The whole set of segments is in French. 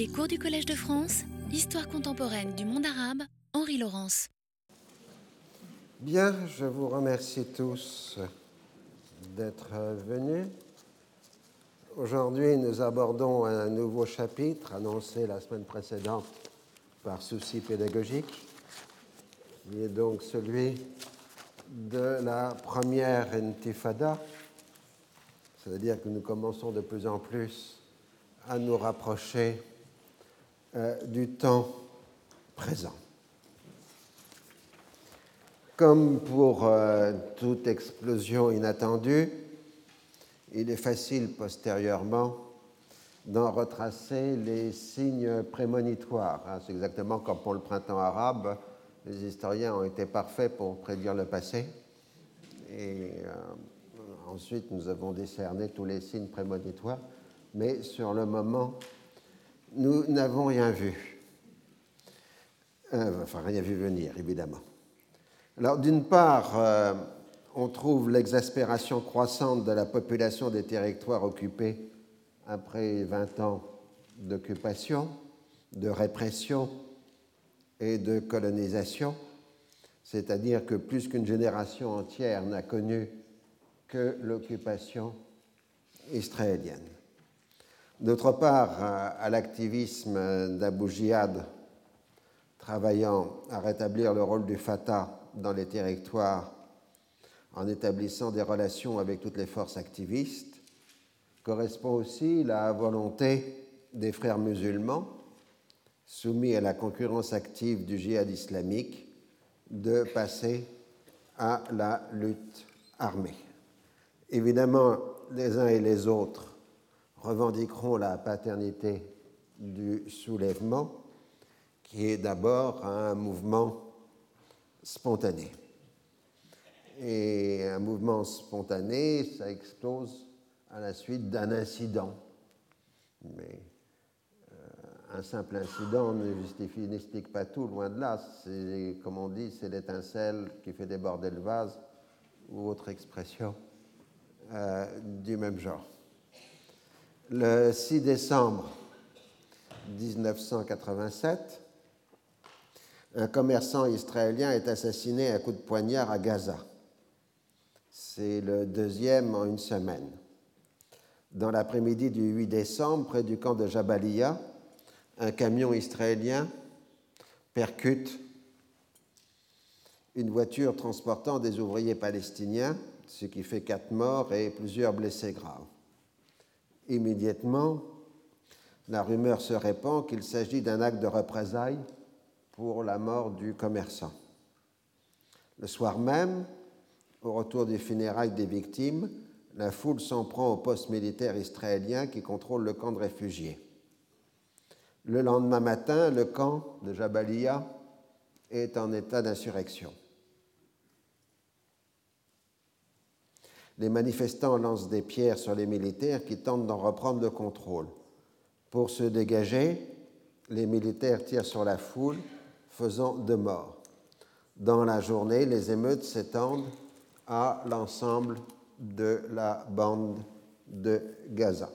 Les cours du Collège de France, Histoire contemporaine du monde arabe, Henri Laurence. Bien, je vous remercie tous d'être venus. Aujourd'hui, nous abordons un nouveau chapitre annoncé la semaine précédente par souci pédagogique, qui est donc celui de la première intifada, c'est-à-dire que nous commençons de plus en plus à nous rapprocher euh, du temps présent. Comme pour euh, toute explosion inattendue, il est facile postérieurement d'en retracer les signes prémonitoires. Hein. C'est exactement comme pour le printemps arabe, les historiens ont été parfaits pour prédire le passé. Et euh, ensuite, nous avons décerné tous les signes prémonitoires, mais sur le moment, nous n'avons rien vu. Euh, enfin, rien vu venir, évidemment. Alors, d'une part, euh, on trouve l'exaspération croissante de la population des territoires occupés après 20 ans d'occupation, de répression et de colonisation, c'est-à-dire que plus qu'une génération entière n'a connu que l'occupation israélienne. D'autre part, à l'activisme d'Abu Jihad travaillant à rétablir le rôle du Fatah dans les territoires en établissant des relations avec toutes les forces activistes, correspond aussi la volonté des frères musulmans, soumis à la concurrence active du djihad islamique, de passer à la lutte armée. Évidemment, les uns et les autres revendiqueront la paternité du soulèvement, qui est d'abord un mouvement spontané. Et un mouvement spontané, ça explose à la suite d'un incident. Mais euh, un simple incident ne justifie, n'explique pas tout, loin de là. Comme on dit, c'est l'étincelle qui fait déborder le vase, ou autre expression euh, du même genre. Le 6 décembre 1987, un commerçant israélien est assassiné à coups de poignard à Gaza. C'est le deuxième en une semaine. Dans l'après-midi du 8 décembre, près du camp de Jabalia, un camion israélien percute une voiture transportant des ouvriers palestiniens, ce qui fait quatre morts et plusieurs blessés graves. Immédiatement, la rumeur se répand qu'il s'agit d'un acte de représailles pour la mort du commerçant. Le soir même, au retour des funérailles des victimes, la foule s'en prend au poste militaire israélien qui contrôle le camp de réfugiés. Le lendemain matin, le camp de Jabalia est en état d'insurrection. Les manifestants lancent des pierres sur les militaires qui tentent d'en reprendre le contrôle. Pour se dégager, les militaires tirent sur la foule faisant de morts. Dans la journée, les émeutes s'étendent à l'ensemble de la bande de Gaza.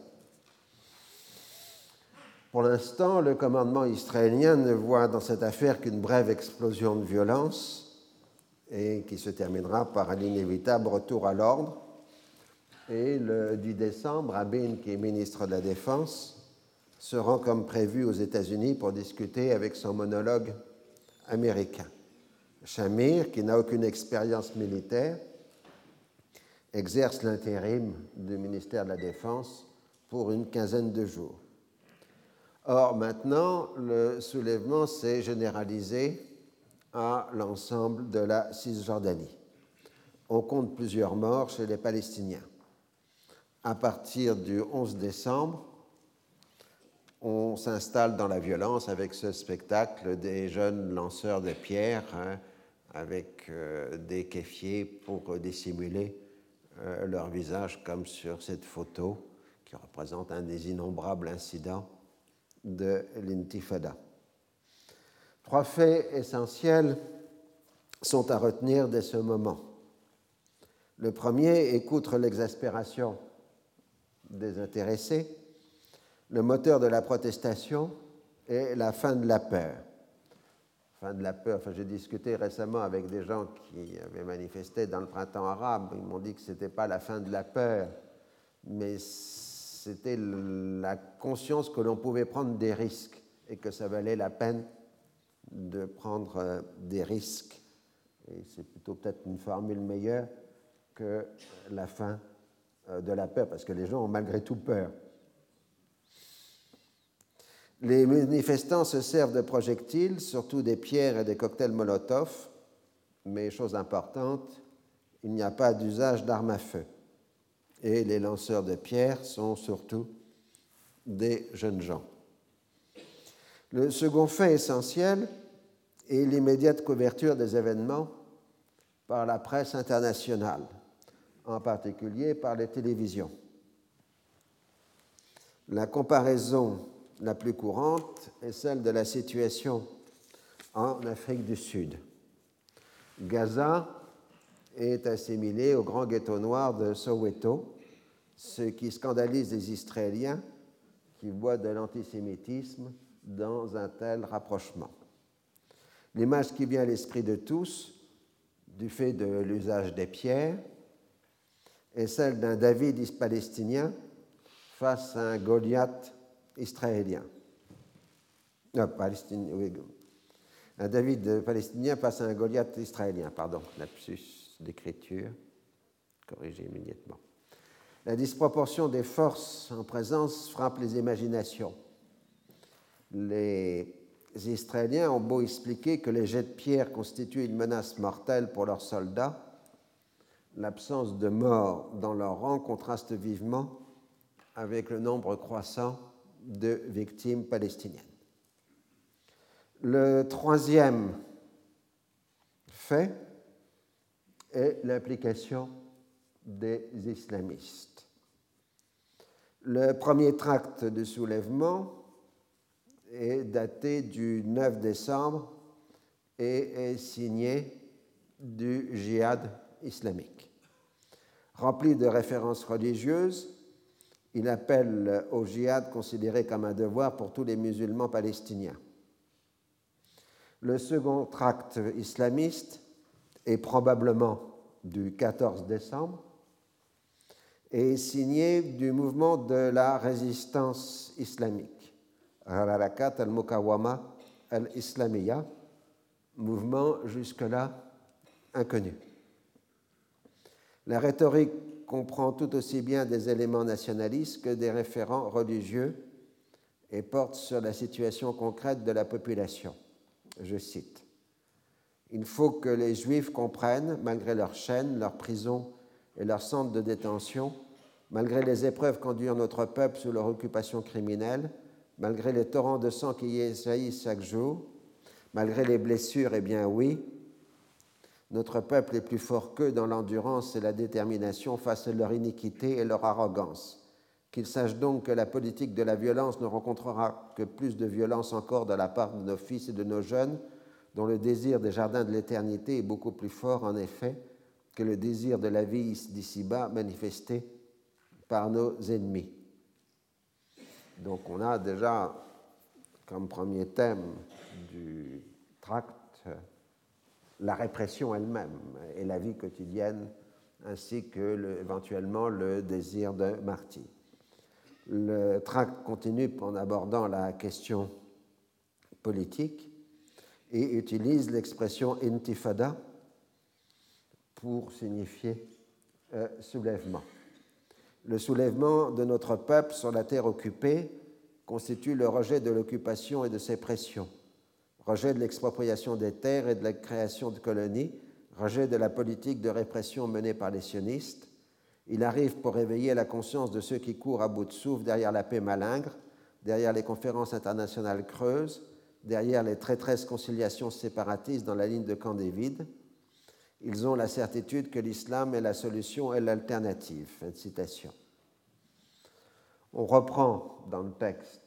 Pour l'instant, le commandement israélien ne voit dans cette affaire qu'une brève explosion de violence et qui se terminera par un inévitable retour à l'ordre. Et le 10 décembre, Abin, qui est ministre de la Défense, se rend comme prévu aux États-Unis pour discuter avec son monologue américain. Shamir, qui n'a aucune expérience militaire, exerce l'intérim du ministère de la Défense pour une quinzaine de jours. Or, maintenant, le soulèvement s'est généralisé à l'ensemble de la Cisjordanie. On compte plusieurs morts chez les Palestiniens. À partir du 11 décembre, on s'installe dans la violence avec ce spectacle des jeunes lanceurs de pierres hein, avec euh, des kéfiers pour dissimuler euh, leur visage, comme sur cette photo qui représente un des innombrables incidents de l'intifada. Trois faits essentiels sont à retenir dès ce moment. Le premier est l'exaspération des intéressés, le moteur de la protestation et la fin de la peur. Fin de la peur, enfin, j'ai discuté récemment avec des gens qui avaient manifesté dans le printemps arabe. Ils m'ont dit que ce n'était pas la fin de la peur, mais c'était la conscience que l'on pouvait prendre des risques et que ça valait la peine de prendre euh, des risques. Et c'est plutôt peut-être une formule meilleure que la fin de la peur, parce que les gens ont malgré tout peur. Les manifestants se servent de projectiles, surtout des pierres et des cocktails Molotov, mais chose importante, il n'y a pas d'usage d'armes à feu. Et les lanceurs de pierres sont surtout des jeunes gens. Le second fait essentiel est l'immédiate couverture des événements par la presse internationale, en particulier par les télévisions. La comparaison la plus courante est celle de la situation en Afrique du Sud. Gaza est assimilé au grand ghetto noir de Soweto, ce qui scandalise les Israéliens qui voient de l'antisémitisme dans un tel rapprochement. L'image qui vient à l'esprit de tous, du fait de l'usage des pierres, est celle d'un David palestinien face à un Goliath israélien. Non, palestinien, oui. Un David palestinien face à un Goliath israélien, pardon, lapsus d'écriture, corrigé immédiatement. La disproportion des forces en présence frappe les imaginations. Les Israéliens ont beau expliquer que les jets de pierre constituent une menace mortelle pour leurs soldats, l'absence de morts dans leur rang contraste vivement avec le nombre croissant de victimes palestiniennes. Le troisième fait est l'implication des islamistes. Le premier tract de soulèvement est daté du 9 décembre et est signé du djihad islamique. Rempli de références religieuses, il appelle au djihad considéré comme un devoir pour tous les musulmans palestiniens. Le second tract islamiste est probablement du 14 décembre et est signé du mouvement de la résistance islamique, Hararakat al-Mukawama al-Islamiyya, mouvement jusque-là inconnu. La rhétorique comprend tout aussi bien des éléments nationalistes que des référents religieux et porte sur la situation concrète de la population. Je cite Il faut que les Juifs comprennent, malgré leurs chaînes, leurs prisons et leurs centres de détention, malgré les épreuves qu'endure notre peuple sous leur occupation criminelle, malgré les torrents de sang qui y jaillissent chaque jour, malgré les blessures, eh bien oui, notre peuple est plus fort qu'eux dans l'endurance et la détermination face à leur iniquité et leur arrogance. Qu'ils sachent donc que la politique de la violence ne rencontrera que plus de violence encore de la part de nos fils et de nos jeunes, dont le désir des jardins de l'éternité est beaucoup plus fort, en effet, que le désir de la vie d'ici-bas manifesté par nos ennemis. Donc on a déjà comme premier thème du tract la répression elle-même et la vie quotidienne, ainsi que éventuellement le désir de martyr. Le tract continue en abordant la question politique et utilise l'expression intifada pour signifier euh, soulèvement. Le soulèvement de notre peuple sur la terre occupée constitue le rejet de l'occupation et de ses pressions rejet de l'expropriation des terres et de la création de colonies, rejet de la politique de répression menée par les sionistes. Il arrive pour réveiller la conscience de ceux qui courent à bout de souffle derrière la paix malingre, derrière les conférences internationales creuses, derrière les traîtresses conciliations séparatistes dans la ligne de Camp David. Ils ont la certitude que l'islam est la solution et l'alternative. Fin de citation. On reprend dans le texte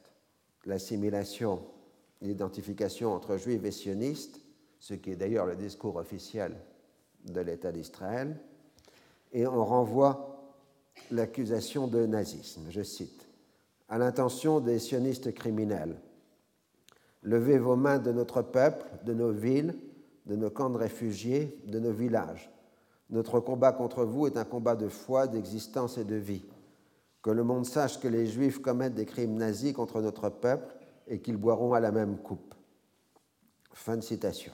l'assimilation l'identification entre juifs et sionistes, ce qui est d'ailleurs le discours officiel de l'État d'Israël, et on renvoie l'accusation de nazisme, je cite, à l'intention des sionistes criminels. Levez vos mains de notre peuple, de nos villes, de nos camps de réfugiés, de nos villages. Notre combat contre vous est un combat de foi, d'existence et de vie. Que le monde sache que les Juifs commettent des crimes nazis contre notre peuple et qu'ils boiront à la même coupe. Fin de citation.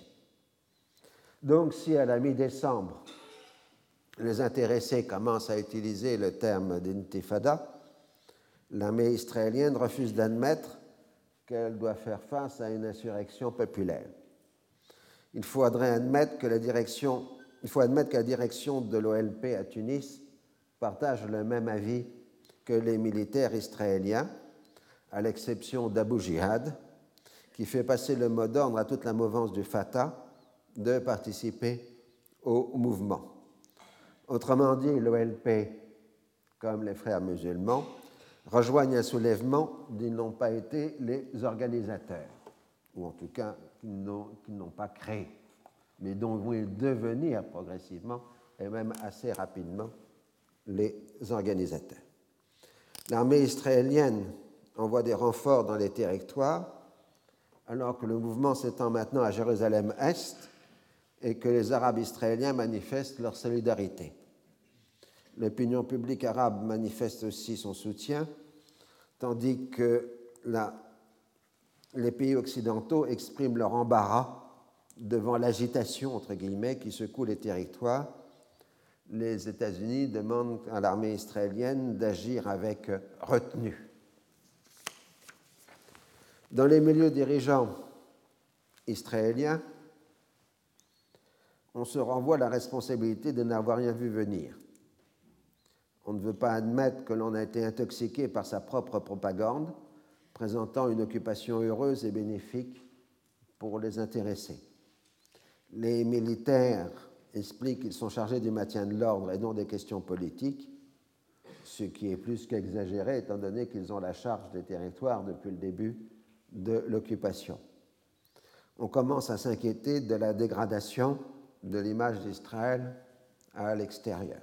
Donc si à la mi-décembre, les intéressés commencent à utiliser le terme d'intifada, l'armée israélienne refuse d'admettre qu'elle doit faire face à une insurrection populaire. Il faudrait admettre que la direction, il faut admettre que la direction de l'OLP à Tunis partage le même avis que les militaires israéliens, à l'exception d'Abu Jihad, qui fait passer le mot d'ordre à toute la mouvance du Fatah de participer au mouvement. Autrement dit, l'OLP, comme les frères musulmans, rejoignent un soulèvement dont n'ont pas été les organisateurs, ou en tout cas qui n'ont pas créé, mais dont vont devenir progressivement et même assez rapidement les organisateurs. L'armée israélienne envoie des renforts dans les territoires, alors que le mouvement s'étend maintenant à Jérusalem-Est et que les Arabes israéliens manifestent leur solidarité. L'opinion publique arabe manifeste aussi son soutien, tandis que les pays occidentaux expriment leur embarras devant l'agitation, entre guillemets, qui secoue les territoires. Les États-Unis demandent à l'armée israélienne d'agir avec retenue. Dans les milieux dirigeants israéliens, on se renvoie la responsabilité de n'avoir rien vu venir. On ne veut pas admettre que l'on a été intoxiqué par sa propre propagande, présentant une occupation heureuse et bénéfique pour les intéressés. Les militaires expliquent qu'ils sont chargés du maintien de l'ordre et non des questions politiques, ce qui est plus qu'exagéré étant donné qu'ils ont la charge des territoires depuis le début de l'occupation. On commence à s'inquiéter de la dégradation de l'image d'Israël à l'extérieur.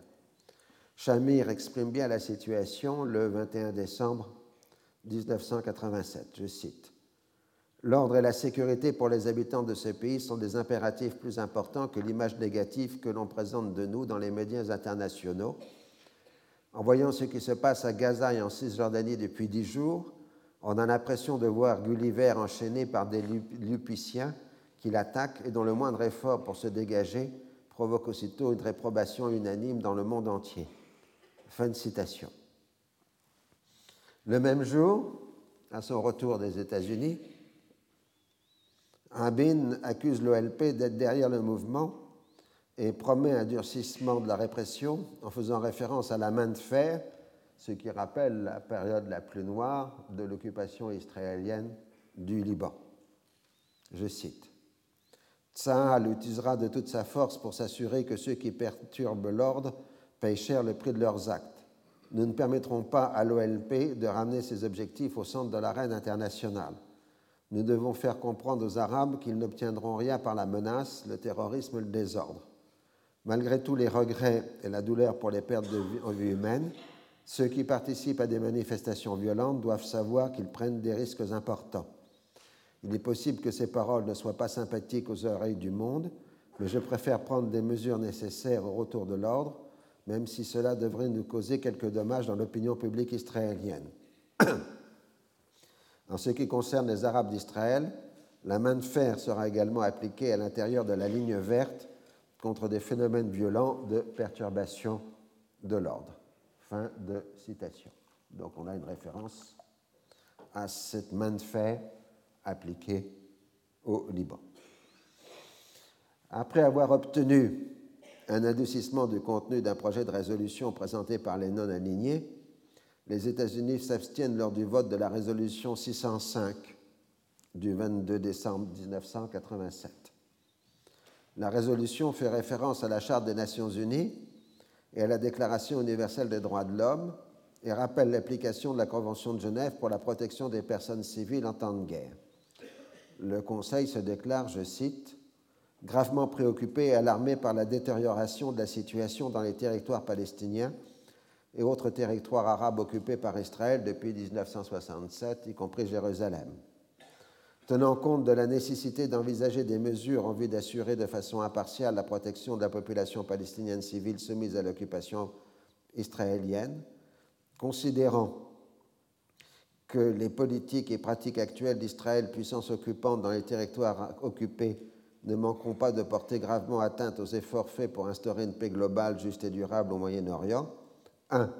Shamir exprime bien la situation le 21 décembre 1987. Je cite L'ordre et la sécurité pour les habitants de ce pays sont des impératifs plus importants que l'image négative que l'on présente de nous dans les médias internationaux. En voyant ce qui se passe à Gaza et en Cisjordanie depuis dix jours, on a l'impression de voir Gulliver enchaîné par des Lupiciens qui l'attaque et dont le moindre effort pour se dégager provoque aussitôt une réprobation unanime dans le monde entier. Fin de citation. Le même jour, à son retour des États-Unis, Rabin accuse l'OLP d'être derrière le mouvement et promet un durcissement de la répression en faisant référence à la main de fer, ce qui rappelle la période la plus noire de l'occupation israélienne du Liban. Je cite Tsahal utilisera de toute sa force pour s'assurer que ceux qui perturbent l'ordre payent cher le prix de leurs actes. Nous ne permettrons pas à l'OLP de ramener ses objectifs au centre de l'arène internationale. Nous devons faire comprendre aux Arabes qu'ils n'obtiendront rien par la menace, le terrorisme le désordre. Malgré tous les regrets et la douleur pour les pertes de vie, humaines, ceux qui participent à des manifestations violentes doivent savoir qu'ils prennent des risques importants. Il est possible que ces paroles ne soient pas sympathiques aux oreilles du monde, mais je préfère prendre des mesures nécessaires au retour de l'ordre, même si cela devrait nous causer quelques dommages dans l'opinion publique israélienne. en ce qui concerne les Arabes d'Israël, la main de fer sera également appliquée à l'intérieur de la ligne verte contre des phénomènes violents de perturbation de l'ordre. Fin de citation. Donc on a une référence à cette main de fer appliquée au Liban. Après avoir obtenu un adoucissement du contenu d'un projet de résolution présenté par les non-alignés, les États-Unis s'abstiennent lors du vote de la résolution 605 du 22 décembre 1987. La résolution fait référence à la Charte des Nations Unies et à la Déclaration universelle des droits de l'homme et rappelle l'application de la Convention de Genève pour la protection des personnes civiles en temps de guerre le Conseil se déclare, je cite, gravement préoccupé et alarmé par la détérioration de la situation dans les territoires palestiniens et autres territoires arabes occupés par Israël depuis 1967, y compris Jérusalem. Tenant compte de la nécessité d'envisager des mesures en vue d'assurer de façon impartiale la protection de la population palestinienne civile soumise à l'occupation israélienne, considérant que les politiques et pratiques actuelles d'Israël, puissance occupante dans les territoires occupés, ne manqueront pas de porter gravement atteinte aux efforts faits pour instaurer une paix globale, juste et durable au Moyen-Orient. 1.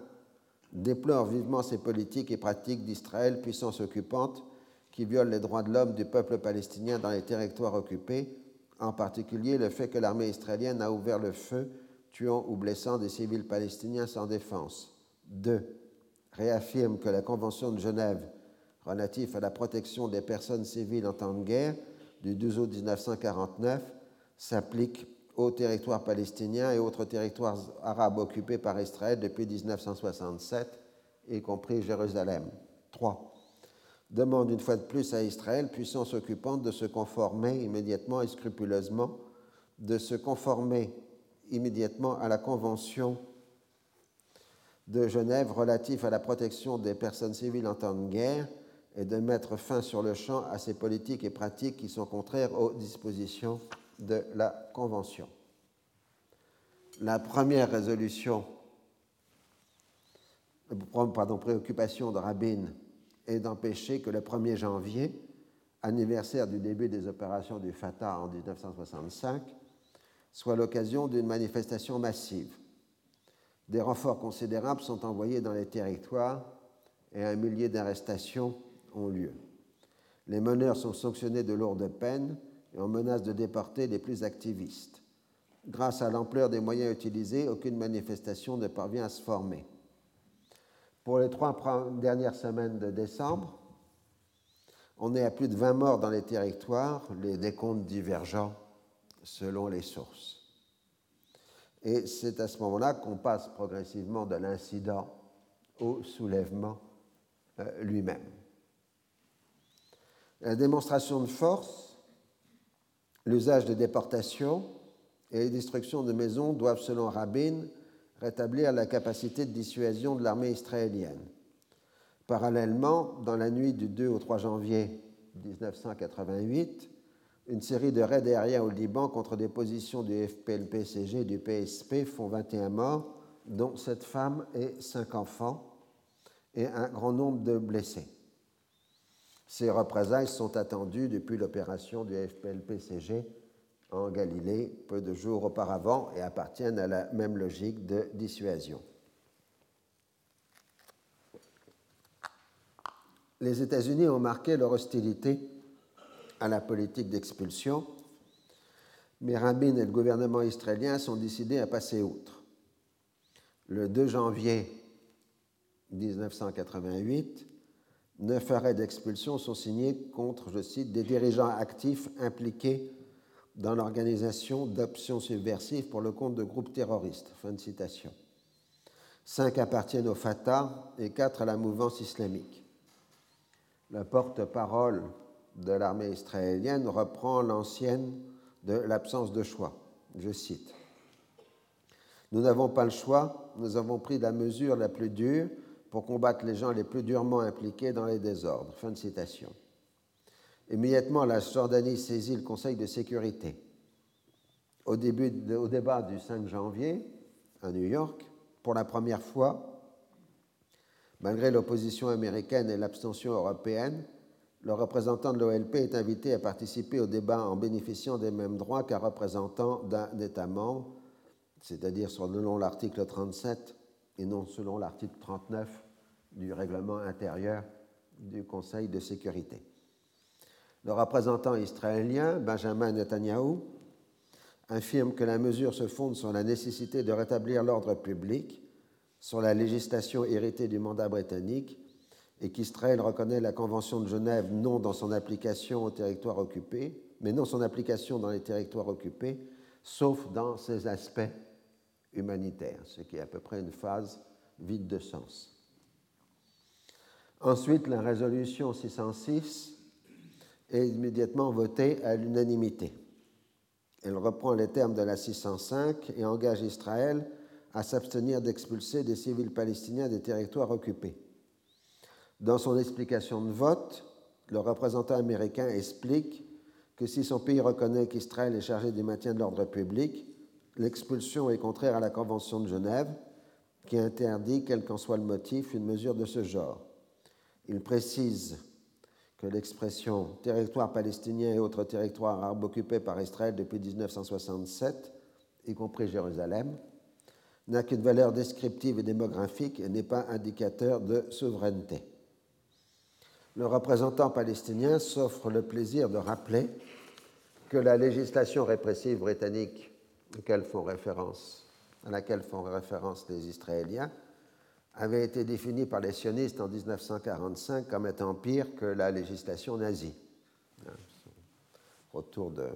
Déplore vivement ces politiques et pratiques d'Israël, puissance occupante, qui violent les droits de l'homme du peuple palestinien dans les territoires occupés, en particulier le fait que l'armée israélienne a ouvert le feu, tuant ou blessant des civils palestiniens sans défense. 2. Réaffirme que la Convention de Genève relative à la protection des personnes civiles en temps de guerre du 12 août 1949 s'applique aux territoires palestiniens et autres territoires arabes occupés par Israël depuis 1967, y compris Jérusalem. 3. Demande une fois de plus à Israël, puissance occupante, de se conformer immédiatement et scrupuleusement, de se conformer immédiatement à la Convention de Genève relative à la protection des personnes civiles en temps de guerre et de mettre fin sur le champ à ces politiques et pratiques qui sont contraires aux dispositions de la Convention. La première résolution, pardon, préoccupation de Rabin est d'empêcher que le 1er janvier, anniversaire du début des opérations du Fatah en 1965, soit l'occasion d'une manifestation massive. Des renforts considérables sont envoyés dans les territoires et un millier d'arrestations ont lieu. Les meneurs sont sanctionnés de lourdes peines et on menace de déporter les plus activistes. Grâce à l'ampleur des moyens utilisés, aucune manifestation ne parvient à se former. Pour les trois dernières semaines de décembre, on est à plus de 20 morts dans les territoires, les décomptes divergents selon les sources. Et c'est à ce moment-là qu'on passe progressivement de l'incident au soulèvement euh, lui-même. La démonstration de force, l'usage de déportation et les destructions de maisons doivent, selon Rabin, rétablir la capacité de dissuasion de l'armée israélienne. Parallèlement, dans la nuit du 2 au 3 janvier 1988, une série de raids aériens au Liban contre des positions du FPLP-CG et du PSP font 21 morts, dont 7 femmes et 5 enfants, et un grand nombre de blessés. Ces représailles sont attendues depuis l'opération du FPLP-CG en Galilée peu de jours auparavant et appartiennent à la même logique de dissuasion. Les États-Unis ont marqué leur hostilité à la politique d'expulsion, mais Rabin et le gouvernement israélien sont décidés à passer outre. Le 2 janvier 1988, neuf arrêts d'expulsion sont signés contre, je cite, des dirigeants actifs impliqués dans l'organisation d'options subversives pour le compte de groupes terroristes. Fin de citation. Cinq appartiennent au Fatah et quatre à la mouvance islamique. Le porte-parole de l'armée israélienne reprend l'ancienne de l'absence de choix. Je cite. Nous n'avons pas le choix, nous avons pris la mesure la plus dure pour combattre les gens les plus durement impliqués dans les désordres. Fin de citation. Immédiatement, la Jordanie saisit le Conseil de sécurité. Au, début au débat du 5 janvier, à New York, pour la première fois, malgré l'opposition américaine et l'abstention européenne, le représentant de l'OLP est invité à participer au débat en bénéficiant des mêmes droits qu'un représentant d'un État membre, c'est-à-dire selon l'article 37 et non selon l'article 39 du règlement intérieur du Conseil de sécurité. Le représentant israélien, Benjamin Netanyahu, affirme que la mesure se fonde sur la nécessité de rétablir l'ordre public, sur la législation héritée du mandat britannique, et qu'Israël reconnaît la Convention de Genève non dans son application au territoire occupé, mais non son application dans les territoires occupés, sauf dans ses aspects humanitaire, ce qui est à peu près une phase vide de sens. Ensuite, la résolution 606 est immédiatement votée à l'unanimité. Elle reprend les termes de la 605 et engage Israël à s'abstenir d'expulser des civils palestiniens des territoires occupés. Dans son explication de vote, le représentant américain explique que si son pays reconnaît qu'Israël est chargé du maintien de l'ordre public, l'expulsion est contraire à la Convention de Genève, qui interdit, quel qu'en soit le motif, une mesure de ce genre. Il précise que l'expression territoire palestinien et autres territoires arabes occupés par Israël depuis 1967, y compris Jérusalem, n'a qu'une valeur descriptive et démographique et n'est pas indicateur de souveraineté. Le représentant palestinien s'offre le plaisir de rappeler que la législation répressive britannique à laquelle font référence les Israéliens avait été définie par les sionistes en 1945 comme étant pire que la législation nazie. Retour de,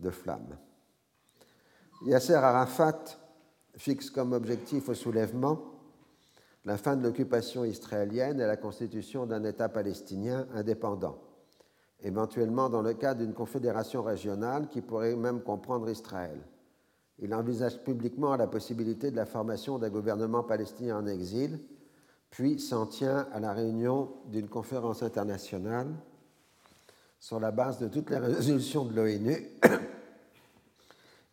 de flamme. Yasser Arafat fixe comme objectif au soulèvement la fin de l'occupation israélienne et la constitution d'un État palestinien indépendant, éventuellement dans le cadre d'une confédération régionale qui pourrait même comprendre Israël. Il envisage publiquement la possibilité de la formation d'un gouvernement palestinien en exil, puis s'en tient à la réunion d'une conférence internationale sur la base de toutes les résolutions de l'ONU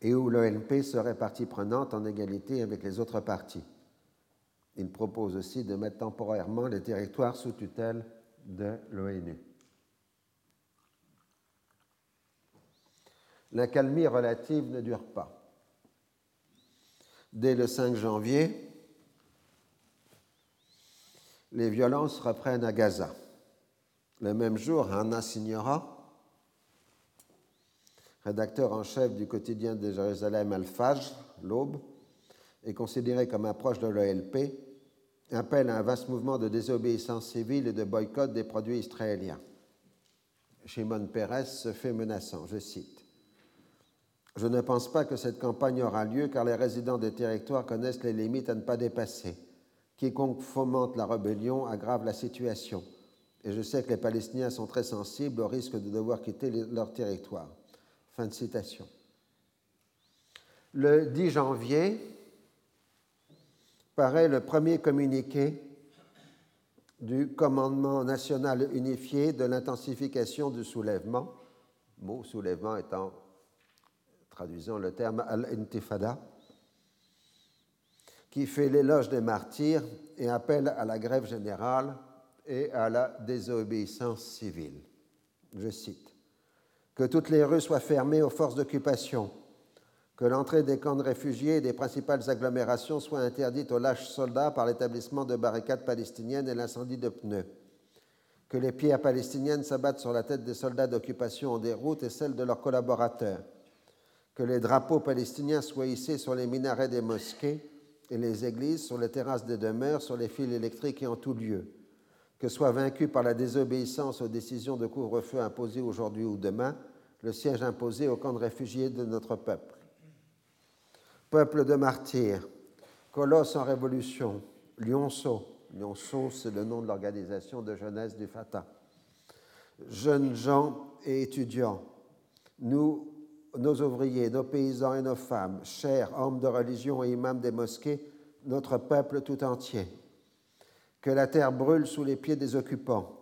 et où l'ONP serait partie prenante en égalité avec les autres parties. Il propose aussi de mettre temporairement les territoires sous tutelle de l'ONU. L'accalmie relative ne dure pas. Dès le 5 janvier, les violences reprennent à Gaza. Le même jour, Hannah Signora, rédacteur en chef du quotidien de Jérusalem Al-Fajr, l'Aube, est considéré comme un proche de l'OLP, appelle à un vaste mouvement de désobéissance civile et de boycott des produits israéliens. Shimon Peres se fait menaçant, je cite. Je ne pense pas que cette campagne aura lieu car les résidents des territoires connaissent les limites à ne pas dépasser. Quiconque fomente la rébellion aggrave la situation. Et je sais que les Palestiniens sont très sensibles au risque de devoir quitter leur territoire. Fin de citation. Le 10 janvier paraît le premier communiqué du commandement national unifié de l'intensification du soulèvement, mot soulèvement étant traduisons le terme al-intifada, qui fait l'éloge des martyrs et appelle à la grève générale et à la désobéissance civile. Je cite Que toutes les rues soient fermées aux forces d'occupation, que l'entrée des camps de réfugiés et des principales agglomérations soit interdite aux lâches soldats par l'établissement de barricades palestiniennes et l'incendie de pneus, que les pierres palestiniennes s'abattent sur la tête des soldats d'occupation en déroute et celles de leurs collaborateurs, que les drapeaux palestiniens soient hissés sur les minarets des mosquées et les églises, sur les terrasses des demeures, sur les fils électriques et en tout lieu, que soit vaincu par la désobéissance aux décisions de couvre-feu imposées aujourd'hui ou demain le siège imposé au camp de réfugiés de notre peuple. Peuple de martyrs, colosse en révolution, lionceau, lionceau c'est le nom de l'organisation de jeunesse du Fatah, jeunes gens et étudiants, nous nos ouvriers, nos paysans et nos femmes, chers hommes de religion et imams des mosquées, notre peuple tout entier. Que la terre brûle sous les pieds des occupants,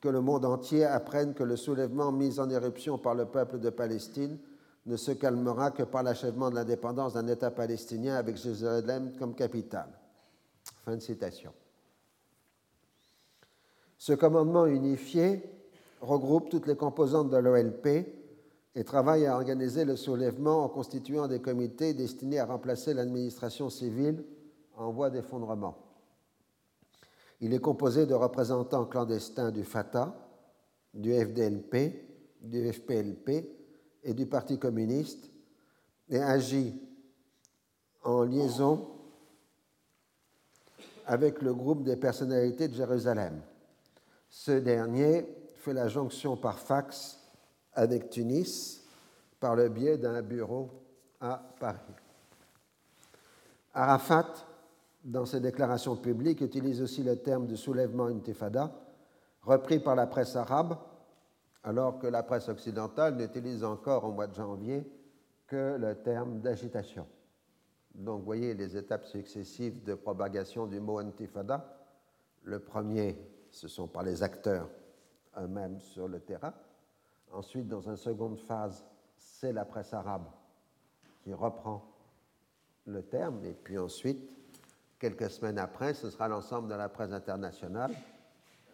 que le monde entier apprenne que le soulèvement mis en éruption par le peuple de Palestine ne se calmera que par l'achèvement de l'indépendance d'un État palestinien avec Jérusalem comme capitale. Fin de citation. Ce commandement unifié regroupe toutes les composantes de l'OLP et travaille à organiser le soulèvement en constituant des comités destinés à remplacer l'administration civile en voie d'effondrement. Il est composé de représentants clandestins du Fatah, du FDLP, du FPLP et du Parti communiste et agit en liaison avec le groupe des personnalités de Jérusalem. Ce dernier fait la jonction par fax avec Tunis par le biais d'un bureau à Paris. Arafat, dans ses déclarations publiques, utilise aussi le terme de soulèvement intifada, repris par la presse arabe, alors que la presse occidentale n'utilise encore au mois de janvier que le terme d'agitation. Donc, vous voyez les étapes successives de propagation du mot intifada. Le premier, ce sont par les acteurs eux-mêmes sur le terrain. Ensuite, dans une seconde phase, c'est la presse arabe qui reprend le terme. Et puis ensuite, quelques semaines après, ce sera l'ensemble de la presse internationale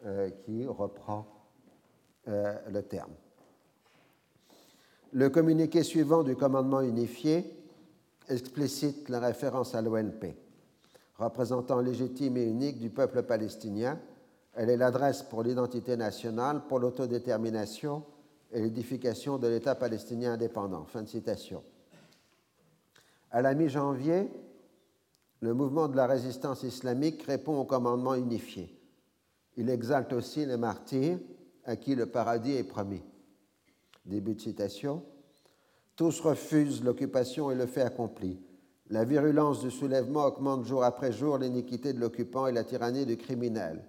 euh, qui reprend euh, le terme. Le communiqué suivant du commandement unifié explicite la référence à l'OLP, représentant légitime et unique du peuple palestinien. Elle est l'adresse pour l'identité nationale, pour l'autodétermination et l'édification de l'État palestinien indépendant. Fin de citation. À la mi-janvier, le mouvement de la résistance islamique répond au commandement unifié. Il exalte aussi les martyrs à qui le paradis est promis. Début de citation. Tous refusent l'occupation et le fait accompli. La virulence du soulèvement augmente jour après jour l'iniquité de l'occupant et la tyrannie du criminel.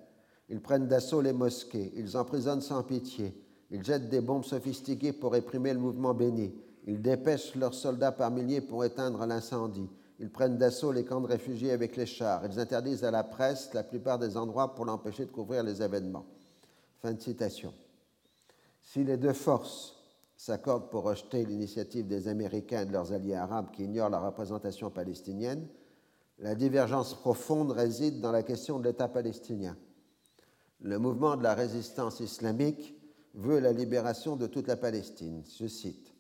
Ils prennent d'assaut les mosquées, ils emprisonnent sans pitié, ils jettent des bombes sophistiquées pour réprimer le mouvement béni, ils dépêchent leurs soldats par milliers pour éteindre l'incendie, ils prennent d'assaut les camps de réfugiés avec les chars, ils interdisent à la presse la plupart des endroits pour l'empêcher de couvrir les événements. Fin de citation. Si les deux forces s'accordent pour rejeter l'initiative des Américains et de leurs alliés arabes qui ignorent la représentation palestinienne, la divergence profonde réside dans la question de l'État palestinien. Le mouvement de la résistance islamique veut la libération de toute la Palestine. Je cite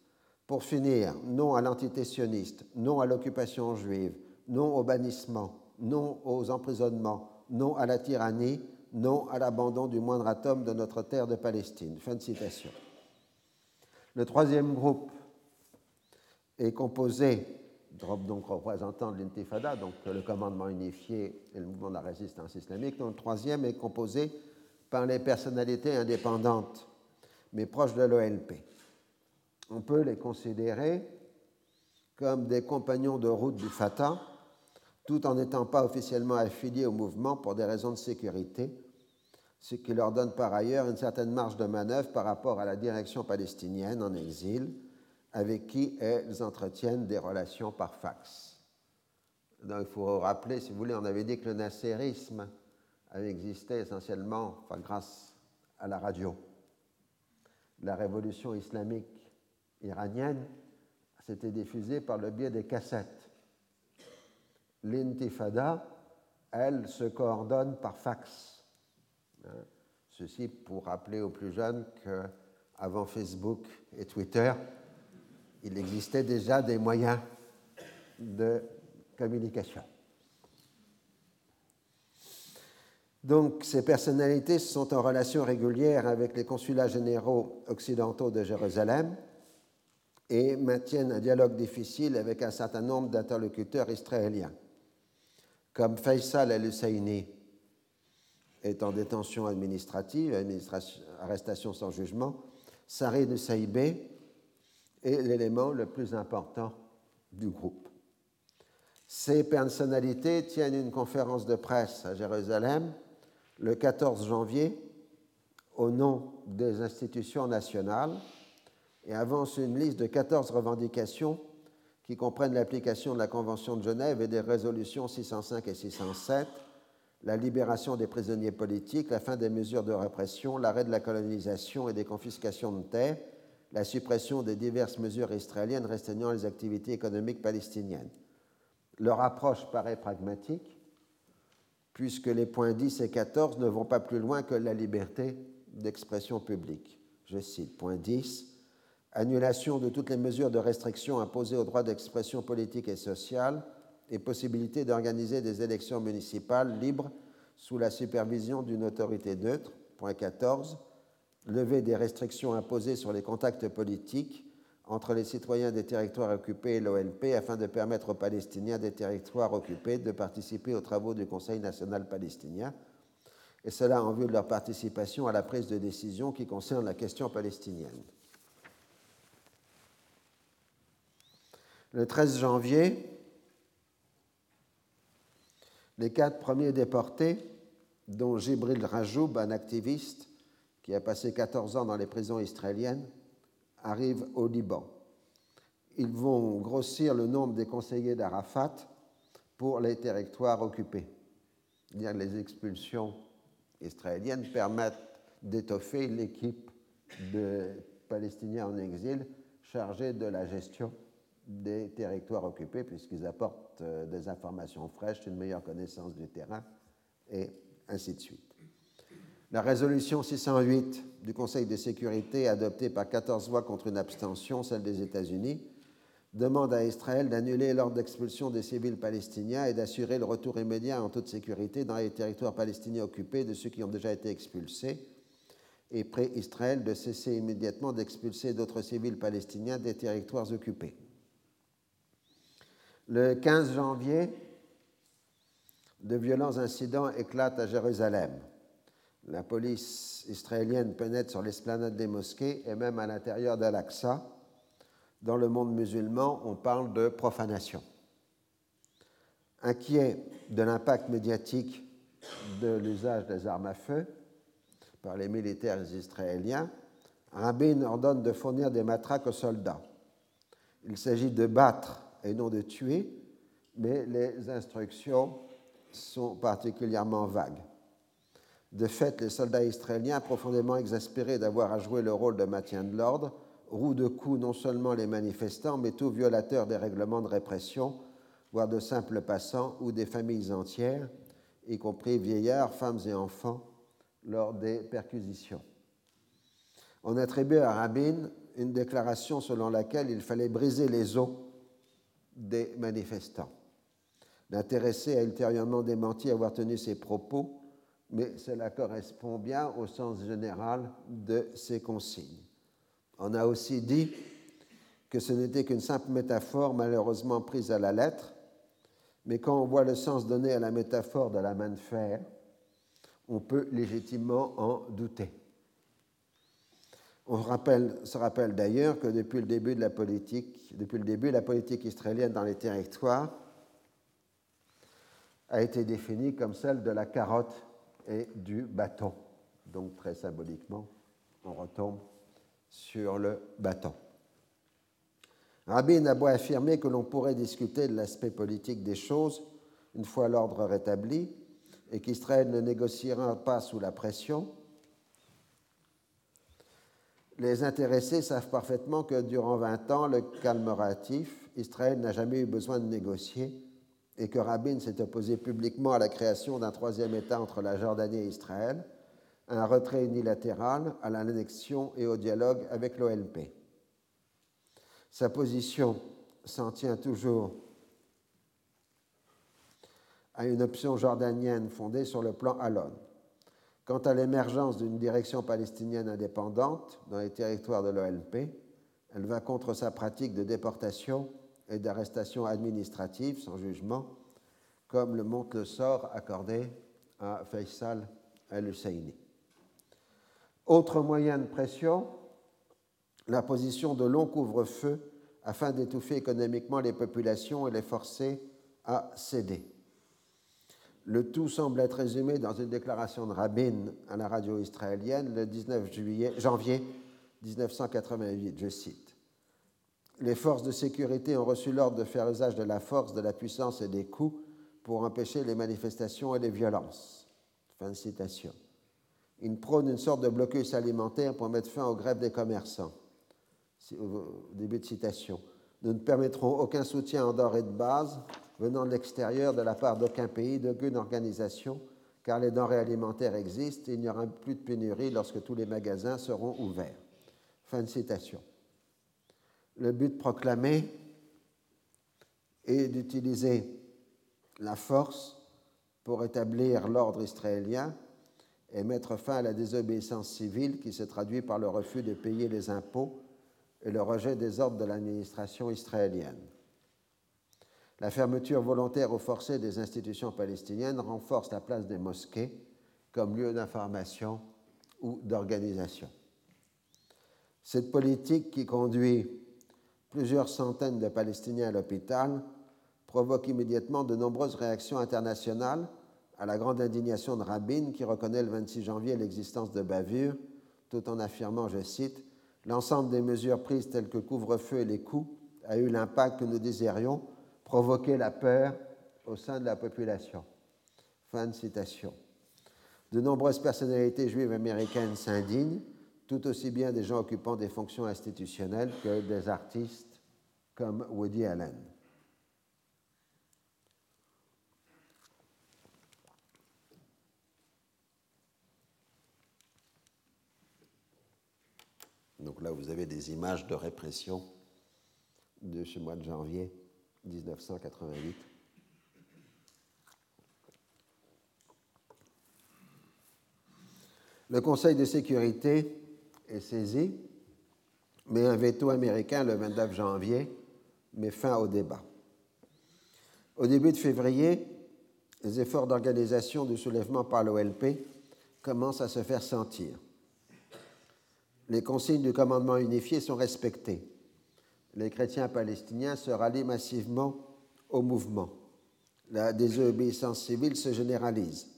Pour finir, non à l'entité sioniste, non à l'occupation juive, non au bannissement, non aux emprisonnements, non à la tyrannie, non à l'abandon du moindre atome de notre terre de Palestine. Fin de citation. Le troisième groupe est composé, donc représentant de l'intifada, donc le commandement unifié et le mouvement de la résistance islamique. Donc le troisième est composé par les personnalités indépendantes, mais proches de l'OLP. On peut les considérer comme des compagnons de route du Fatah, tout en n'étant pas officiellement affiliés au mouvement pour des raisons de sécurité, ce qui leur donne par ailleurs une certaine marge de manœuvre par rapport à la direction palestinienne en exil, avec qui elles entretiennent des relations par fax. Donc, il faut rappeler, si vous voulez, on avait dit que le nasserisme avait existé essentiellement enfin, grâce à la radio. La révolution islamique iranienne s'était diffusée par le biais des cassettes. L'intifada, elle, se coordonne par fax. Hein. Ceci pour rappeler aux plus jeunes qu'avant Facebook et Twitter, il existait déjà des moyens de communication. Donc, ces personnalités sont en relation régulière avec les consulats généraux occidentaux de Jérusalem et maintiennent un dialogue difficile avec un certain nombre d'interlocuteurs israéliens, comme Faisal el-Husseini, est en détention administrative, arrestation sans jugement. Saré de Saïbé est l'élément le plus important du groupe. Ces personnalités tiennent une conférence de presse à Jérusalem le 14 janvier au nom des institutions nationales et avancent une liste de 14 revendications qui comprennent l'application de la Convention de Genève et des résolutions 605 et 607 la libération des prisonniers politiques, la fin des mesures de répression, l'arrêt de la colonisation et des confiscations de terres, la suppression des diverses mesures israéliennes restreignant les activités économiques palestiniennes. Leur approche paraît pragmatique, puisque les points 10 et 14 ne vont pas plus loin que la liberté d'expression publique. Je cite point 10 Annulation de toutes les mesures de restriction imposées aux droits d'expression politique et sociale et possibilité d'organiser des élections municipales libres sous la supervision d'une autorité neutre. Point 14. Lever des restrictions imposées sur les contacts politiques entre les citoyens des territoires occupés et l'OLP afin de permettre aux Palestiniens des territoires occupés de participer aux travaux du Conseil national palestinien, et cela en vue de leur participation à la prise de décision qui concerne la question palestinienne. Le 13 janvier, les quatre premiers déportés, dont Jibril Rajoub, un activiste qui a passé 14 ans dans les prisons israéliennes, arrivent au Liban. Ils vont grossir le nombre des conseillers d'Arafat pour les territoires occupés. Les expulsions israéliennes permettent d'étoffer l'équipe de Palestiniens en exil chargée de la gestion des territoires occupés, puisqu'ils apportent euh, des informations fraîches, une meilleure connaissance du terrain, et ainsi de suite. La résolution 608 du Conseil de sécurité, adoptée par 14 voix contre une abstention, celle des États-Unis, demande à Israël d'annuler l'ordre d'expulsion des civils palestiniens et d'assurer le retour immédiat en toute sécurité dans les territoires palestiniens occupés de ceux qui ont déjà été expulsés et prêt Israël de cesser immédiatement d'expulser d'autres civils palestiniens des territoires occupés. Le 15 janvier, de violents incidents éclatent à Jérusalem. La police israélienne pénètre sur l'esplanade des mosquées et même à l'intérieur d'Al-Aqsa. Dans le monde musulman, on parle de profanation. Inquiet de l'impact médiatique de l'usage des armes à feu par les militaires israéliens, Rabin ordonne de fournir des matraques aux soldats. Il s'agit de battre et non de tuer, mais les instructions sont particulièrement vagues. De fait, les soldats israéliens, profondément exaspérés d'avoir à jouer le rôle de maintien de l'ordre, rouent de coups non seulement les manifestants, mais tout violateur des règlements de répression, voire de simples passants ou des familles entières, y compris vieillards, femmes et enfants, lors des perquisitions. On attribue à Rabin une déclaration selon laquelle il fallait briser les os des manifestants. L'intéressé a ultérieurement démenti avoir tenu ces propos, mais cela correspond bien au sens général de ces consignes. On a aussi dit que ce n'était qu'une simple métaphore malheureusement prise à la lettre, mais quand on voit le sens donné à la métaphore de la main de fer, on peut légitimement en douter. On se rappelle d'ailleurs que depuis le début de la politique, depuis le début, la politique israélienne dans les territoires a été définie comme celle de la carotte et du bâton. Donc très symboliquement, on retombe sur le bâton. Rabin a beau que l'on pourrait discuter de l'aspect politique des choses une fois l'ordre rétabli et qu'Israël ne négociera pas sous la pression, les intéressés savent parfaitement que durant 20 ans, le calme relatif, Israël n'a jamais eu besoin de négocier et que Rabin s'est opposé publiquement à la création d'un troisième État entre la Jordanie et Israël, à un retrait unilatéral, à l'annexion et au dialogue avec l'OLP. Sa position s'en tient toujours à une option jordanienne fondée sur le plan Alon. Quant à l'émergence d'une direction palestinienne indépendante dans les territoires de l'OLP, elle va contre sa pratique de déportation et d'arrestation administrative sans jugement, comme le montre le sort accordé à Faisal al-Husseini. Autre moyen de pression, la position de long couvre-feu afin d'étouffer économiquement les populations et les forcer à céder. Le tout semble être résumé dans une déclaration de Rabin à la radio israélienne le 19 juillet, janvier 1988. Je cite Les forces de sécurité ont reçu l'ordre de faire usage de la force, de la puissance et des coups pour empêcher les manifestations et les violences. Fin de citation. Ils prônent une sorte de blocus alimentaire pour mettre fin aux grèves des commerçants. Début de citation. Nous ne permettrons aucun soutien en denrées de base venant de l'extérieur de la part d'aucun pays, d'aucune organisation, car les denrées alimentaires existent et il n'y aura plus de pénurie lorsque tous les magasins seront ouverts. Fin de citation. Le but proclamé est d'utiliser la force pour établir l'ordre israélien et mettre fin à la désobéissance civile qui se traduit par le refus de payer les impôts et le rejet des ordres de l'administration israélienne. La fermeture volontaire ou forcée des institutions palestiniennes renforce la place des mosquées comme lieu d'information ou d'organisation. Cette politique qui conduit plusieurs centaines de Palestiniens à l'hôpital provoque immédiatement de nombreuses réactions internationales à la grande indignation de Rabin qui reconnaît le 26 janvier l'existence de bavures tout en affirmant, je cite, L'ensemble des mesures prises telles que couvre-feu et les coups a eu l'impact que nous désirions provoquer la peur au sein de la population. Fin de citation. De nombreuses personnalités juives américaines s'indignent, tout aussi bien des gens occupant des fonctions institutionnelles que des artistes comme Woody Allen. Donc là, vous avez des images de répression de ce mois de janvier 1988. Le Conseil de sécurité saisi, mais un veto américain le 29 janvier met fin au débat. Au début de février, les efforts d'organisation du soulèvement par l'OLP commencent à se faire sentir. Les consignes du commandement unifié sont respectées. Les chrétiens palestiniens se rallient massivement au mouvement. La désobéissance civile se généralise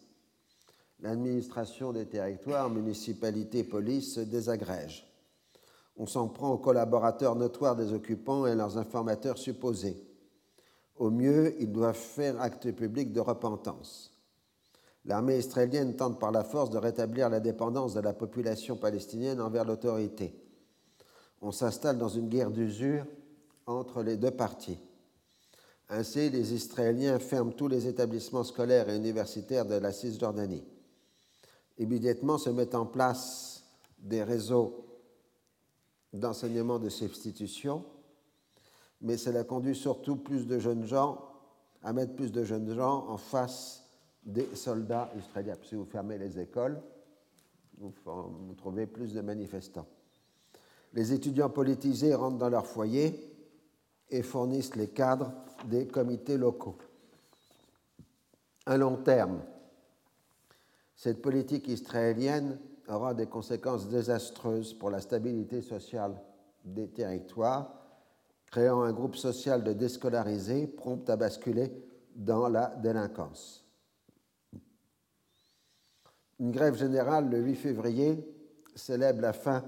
l'administration des territoires, municipalités, police se désagrège. On s'en prend aux collaborateurs notoires des occupants et leurs informateurs supposés. Au mieux, ils doivent faire acte public de repentance. L'armée israélienne tente par la force de rétablir la dépendance de la population palestinienne envers l'autorité. On s'installe dans une guerre d'usure entre les deux parties. Ainsi, les Israéliens ferment tous les établissements scolaires et universitaires de la Cisjordanie immédiatement se mettent en place des réseaux d'enseignement de substitution, mais cela conduit surtout plus de jeunes gens à mettre plus de jeunes gens en face des soldats israéliens. Si vous fermez les écoles, vous, vous trouvez plus de manifestants. Les étudiants politisés rentrent dans leur foyer et fournissent les cadres des comités locaux. À long terme, cette politique israélienne aura des conséquences désastreuses pour la stabilité sociale des territoires, créant un groupe social de déscolarisés prompt à basculer dans la délinquance. Une grève générale le 8 février célèbre la fin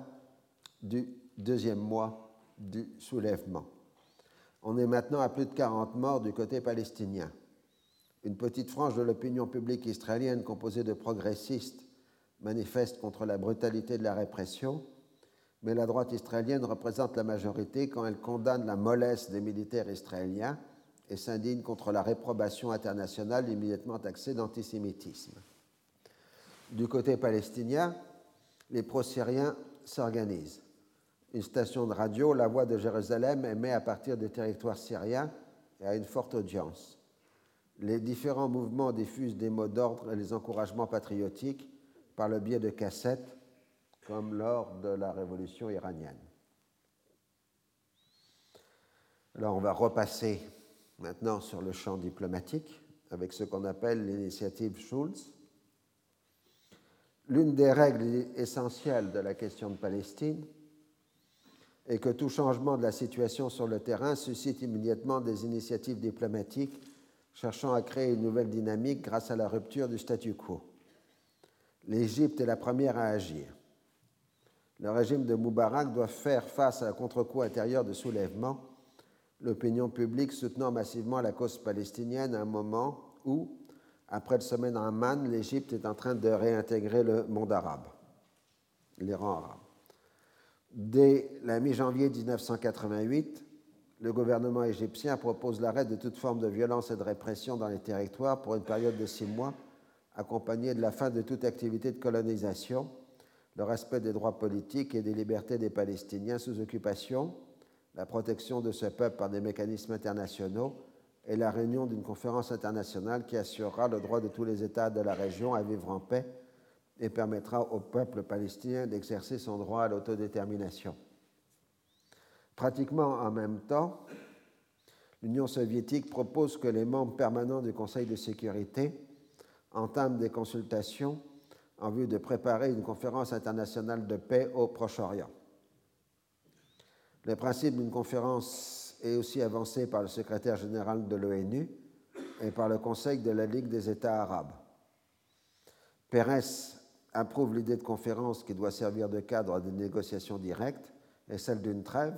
du deuxième mois du soulèvement. On est maintenant à plus de 40 morts du côté palestinien. Une petite frange de l'opinion publique israélienne composée de progressistes manifeste contre la brutalité de la répression, mais la droite israélienne représente la majorité quand elle condamne la mollesse des militaires israéliens et s'indigne contre la réprobation internationale immédiatement taxée d'antisémitisme. Du côté palestinien, les pro-syriens s'organisent. Une station de radio, La Voix de Jérusalem, émet à partir des territoires syriens et a une forte audience les différents mouvements diffusent des mots d'ordre et les encouragements patriotiques par le biais de cassettes, comme lors de la révolution iranienne. Alors on va repasser maintenant sur le champ diplomatique avec ce qu'on appelle l'initiative Schulz. L'une des règles essentielles de la question de Palestine est que tout changement de la situation sur le terrain suscite immédiatement des initiatives diplomatiques cherchant à créer une nouvelle dynamique grâce à la rupture du statu quo. L'Égypte est la première à agir. Le régime de Moubarak doit faire face à un contre-coup intérieur de soulèvement, l'opinion publique soutenant massivement la cause palestinienne à un moment où, après le sommet d'Amman, l'Égypte est en train de réintégrer le monde arabe, les rangs arabes. Dès la mi-janvier 1988, le gouvernement égyptien propose l'arrêt de toute forme de violence et de répression dans les territoires pour une période de six mois, accompagnée de la fin de toute activité de colonisation, le respect des droits politiques et des libertés des Palestiniens sous occupation, la protection de ce peuple par des mécanismes internationaux et la réunion d'une conférence internationale qui assurera le droit de tous les États de la région à vivre en paix et permettra au peuple palestinien d'exercer son droit à l'autodétermination. Pratiquement en même temps, l'Union soviétique propose que les membres permanents du Conseil de sécurité entament des consultations en vue de préparer une conférence internationale de paix au Proche-Orient. Le principe d'une conférence est aussi avancé par le secrétaire général de l'ONU et par le Conseil de la Ligue des États arabes. Pérez approuve l'idée de conférence qui doit servir de cadre à des négociations directes et celle d'une trêve,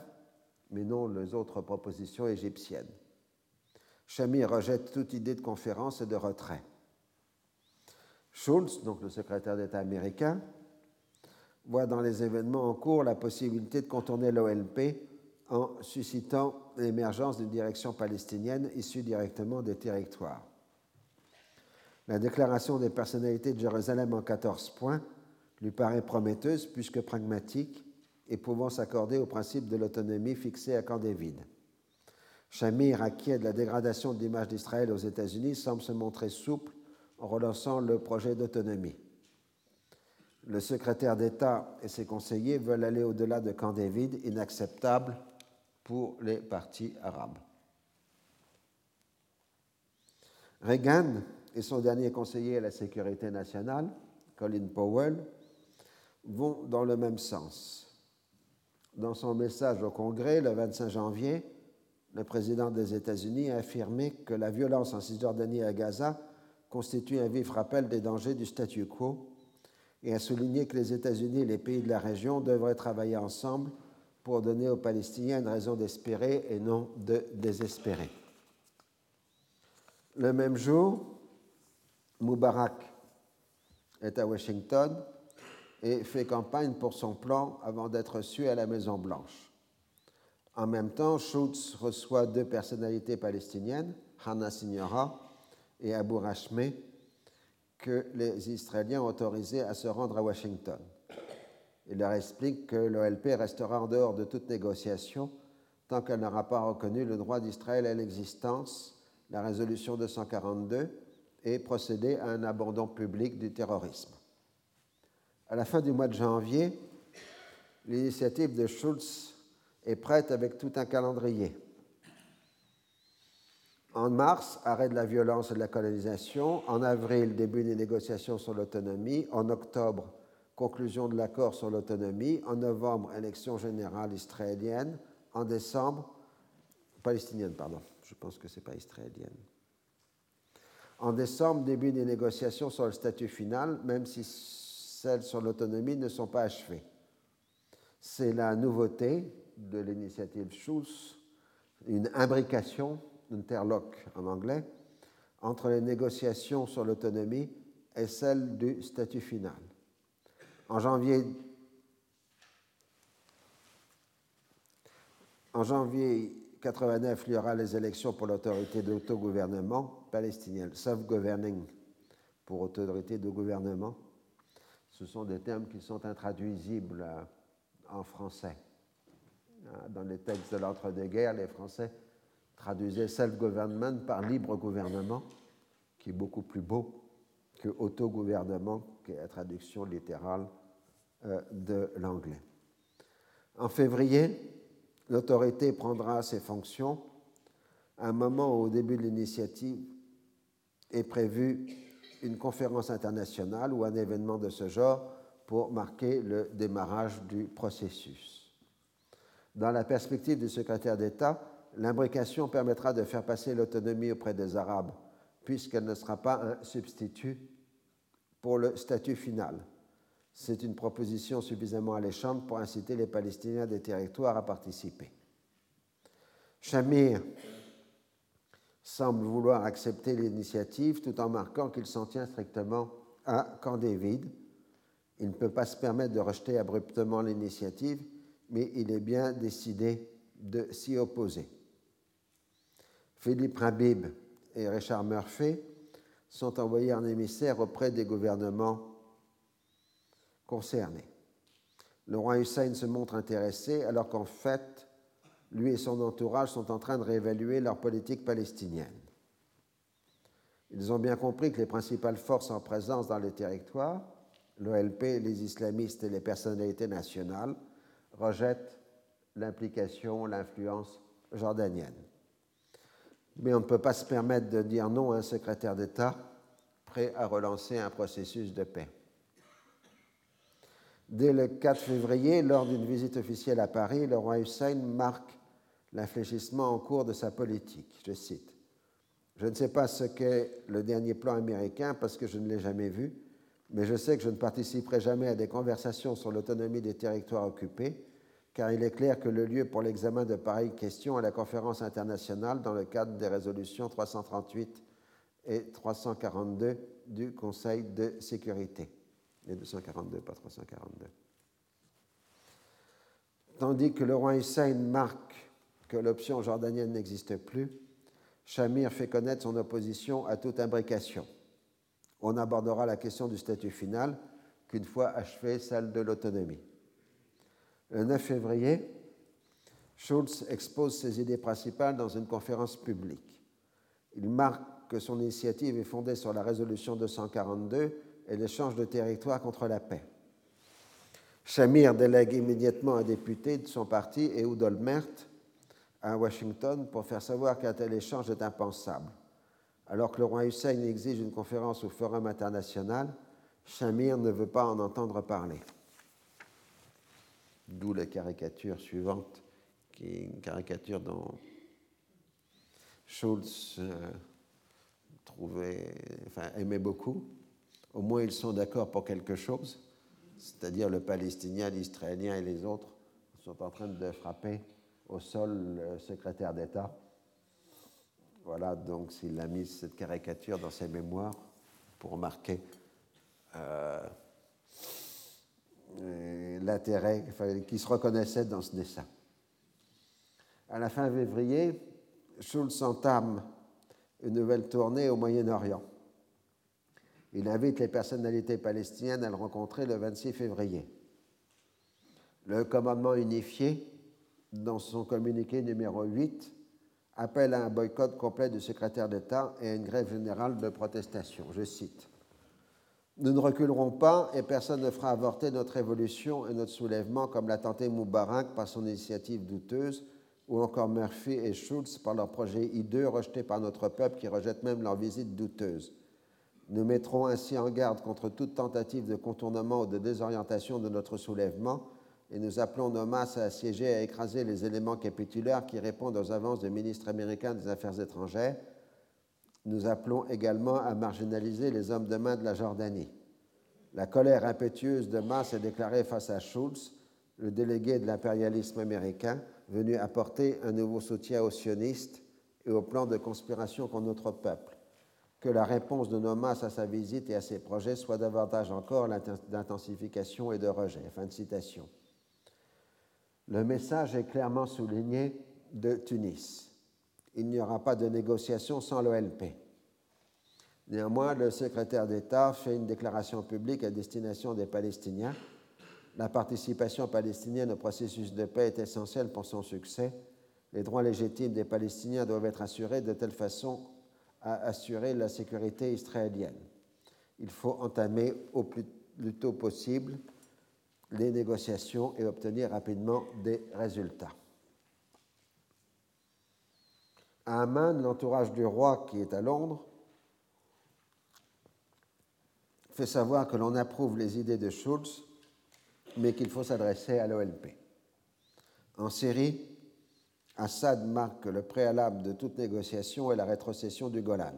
mais non les autres propositions égyptiennes. Chami rejette toute idée de conférence et de retrait. Schultz, donc le secrétaire d'État américain, voit dans les événements en cours la possibilité de contourner l'OLP en suscitant l'émergence d'une direction palestinienne issue directement des territoires. La déclaration des personnalités de Jérusalem en 14 points lui paraît prometteuse puisque pragmatique et pouvant s'accorder au principe de l'autonomie fixé à Camp David. Shamir, inquiet de la dégradation de l'image d'Israël aux États-Unis, semble se montrer souple en relançant le projet d'autonomie. Le secrétaire d'État et ses conseillers veulent aller au-delà de Camp David, inacceptable pour les partis arabes. Reagan et son dernier conseiller à la sécurité nationale, Colin Powell, vont dans le même sens. Dans son message au Congrès le 25 janvier, le président des États-Unis a affirmé que la violence en Cisjordanie et à Gaza constitue un vif rappel des dangers du statu quo et a souligné que les États-Unis et les pays de la région devraient travailler ensemble pour donner aux Palestiniens une raison d'espérer et non de désespérer. Le même jour, Moubarak est à Washington et fait campagne pour son plan avant d'être reçu à la Maison-Blanche. En même temps, Schultz reçoit deux personnalités palestiniennes, Hannah Signora et Abu Rashme, que les Israéliens ont autorisés à se rendre à Washington. Il leur explique que l'OLP restera en dehors de toute négociation tant qu'elle n'aura pas reconnu le droit d'Israël à l'existence, la résolution 242, et procédé à un abandon public du terrorisme. À la fin du mois de janvier, l'initiative de Schulz est prête avec tout un calendrier. En mars, arrêt de la violence et de la colonisation. En avril, début des négociations sur l'autonomie. En octobre, conclusion de l'accord sur l'autonomie. En novembre, élection générale israélienne. En décembre, palestinienne, pardon. Je pense que ce pas israélienne. En décembre, début des négociations sur le statut final, même si celles sur l'autonomie ne sont pas achevées. C'est la nouveauté de l'initiative Schulz, une imbrication, interlock en anglais, entre les négociations sur l'autonomie et celles du statut final. En janvier, en janvier 89, il y aura les élections pour l'autorité d'autogouvernement palestinienne, self-governing pour autorité de gouvernement. Ce sont des termes qui sont intraduisibles euh, en français. Euh, dans les textes de l'entre-deux-guerres, les Français traduisaient self-government par libre gouvernement, qui est beaucoup plus beau que autogouvernement, qui est la traduction littérale euh, de l'anglais. En février, l'autorité prendra ses fonctions un moment au début de l'initiative, est prévue une conférence internationale ou un événement de ce genre pour marquer le démarrage du processus. Dans la perspective du secrétaire d'État, l'imbrication permettra de faire passer l'autonomie auprès des Arabes, puisqu'elle ne sera pas un substitut pour le statut final. C'est une proposition suffisamment alléchante pour inciter les Palestiniens des territoires à participer. Shamir semble vouloir accepter l'initiative tout en marquant qu'il s'en tient strictement à Camp David. Il ne peut pas se permettre de rejeter abruptement l'initiative, mais il est bien décidé de s'y opposer. Philippe Rabib et Richard Murphy sont envoyés en émissaire auprès des gouvernements concernés. Le roi Hussein se montre intéressé alors qu'en fait, lui et son entourage sont en train de réévaluer leur politique palestinienne. Ils ont bien compris que les principales forces en présence dans les territoires, l'OLP, les islamistes et les personnalités nationales, rejettent l'implication, l'influence jordanienne. Mais on ne peut pas se permettre de dire non à un secrétaire d'État prêt à relancer un processus de paix. Dès le 4 février, lors d'une visite officielle à Paris, le roi Hussein marque l'infléchissement en cours de sa politique. Je cite Je ne sais pas ce qu'est le dernier plan américain parce que je ne l'ai jamais vu, mais je sais que je ne participerai jamais à des conversations sur l'autonomie des territoires occupés, car il est clair que le lieu pour l'examen de pareilles questions est la conférence internationale dans le cadre des résolutions 338 et 342 du Conseil de sécurité. Les 242, pas 342. Tandis que le roi Hussein marque que l'option jordanienne n'existe plus, Shamir fait connaître son opposition à toute imbrication. On abordera la question du statut final qu'une fois achevée celle de l'autonomie. Le 9 février, Schulz expose ses idées principales dans une conférence publique. Il marque que son initiative est fondée sur la résolution 242 et l'échange de territoire contre la paix. Shamir délègue immédiatement un député de son parti, Ehud Olmert, à Washington pour faire savoir qu'un tel échange est impensable. Alors que le roi Hussein exige une conférence au Forum international, Shamir ne veut pas en entendre parler. D'où la caricature suivante, qui est une caricature dont Schultz euh, trouvait, enfin, aimait beaucoup. Au moins, ils sont d'accord pour quelque chose, c'est-à-dire le Palestinien, l'Israélien et les autres sont en train de frapper au sol secrétaire d'État. Voilà, donc s'il a mis cette caricature dans ses mémoires pour marquer euh, l'intérêt, enfin, qui se reconnaissait dans ce dessin. À la fin février, Schulz entame une nouvelle tournée au Moyen-Orient. Il invite les personnalités palestiniennes à le rencontrer le 26 février. Le commandement unifié, dans son communiqué numéro 8, appelle à un boycott complet du secrétaire d'État et à une grève générale de protestation. Je cite Nous ne reculerons pas et personne ne fera avorter notre révolution et notre soulèvement comme l'a tenté Moubarak par son initiative douteuse ou encore Murphy et Schulz par leur projet hideux rejeté par notre peuple qui rejette même leur visite douteuse. Nous mettrons ainsi en garde contre toute tentative de contournement ou de désorientation de notre soulèvement et nous appelons nos masses à assiéger et à écraser les éléments capitulaires qui répondent aux avances du ministre américain des Affaires étrangères. Nous appelons également à marginaliser les hommes de main de la Jordanie. La colère impétueuse de masse est déclarée face à Schulz, le délégué de l'impérialisme américain, venu apporter un nouveau soutien aux sionistes et au plan de conspiration contre notre peuple. Que la réponse de nos masses à sa visite et à ses projets soit davantage encore d'intensification et de rejet. Fin de citation. Le message est clairement souligné de Tunis. Il n'y aura pas de négociation sans l'OLP. Néanmoins, le secrétaire d'État fait une déclaration publique à destination des Palestiniens la participation palestinienne au processus de paix est essentielle pour son succès. Les droits légitimes des Palestiniens doivent être assurés de telle façon à assurer la sécurité israélienne. Il faut entamer au plus, tôt possible les négociations et obtenir rapidement des résultats. À Amman, l'entourage du roi qui est à Londres fait savoir que l'on approuve les idées de Schulz mais qu'il faut s'adresser à l'OLP. En Syrie, Assad marque le préalable de toute négociation et la rétrocession du Golan.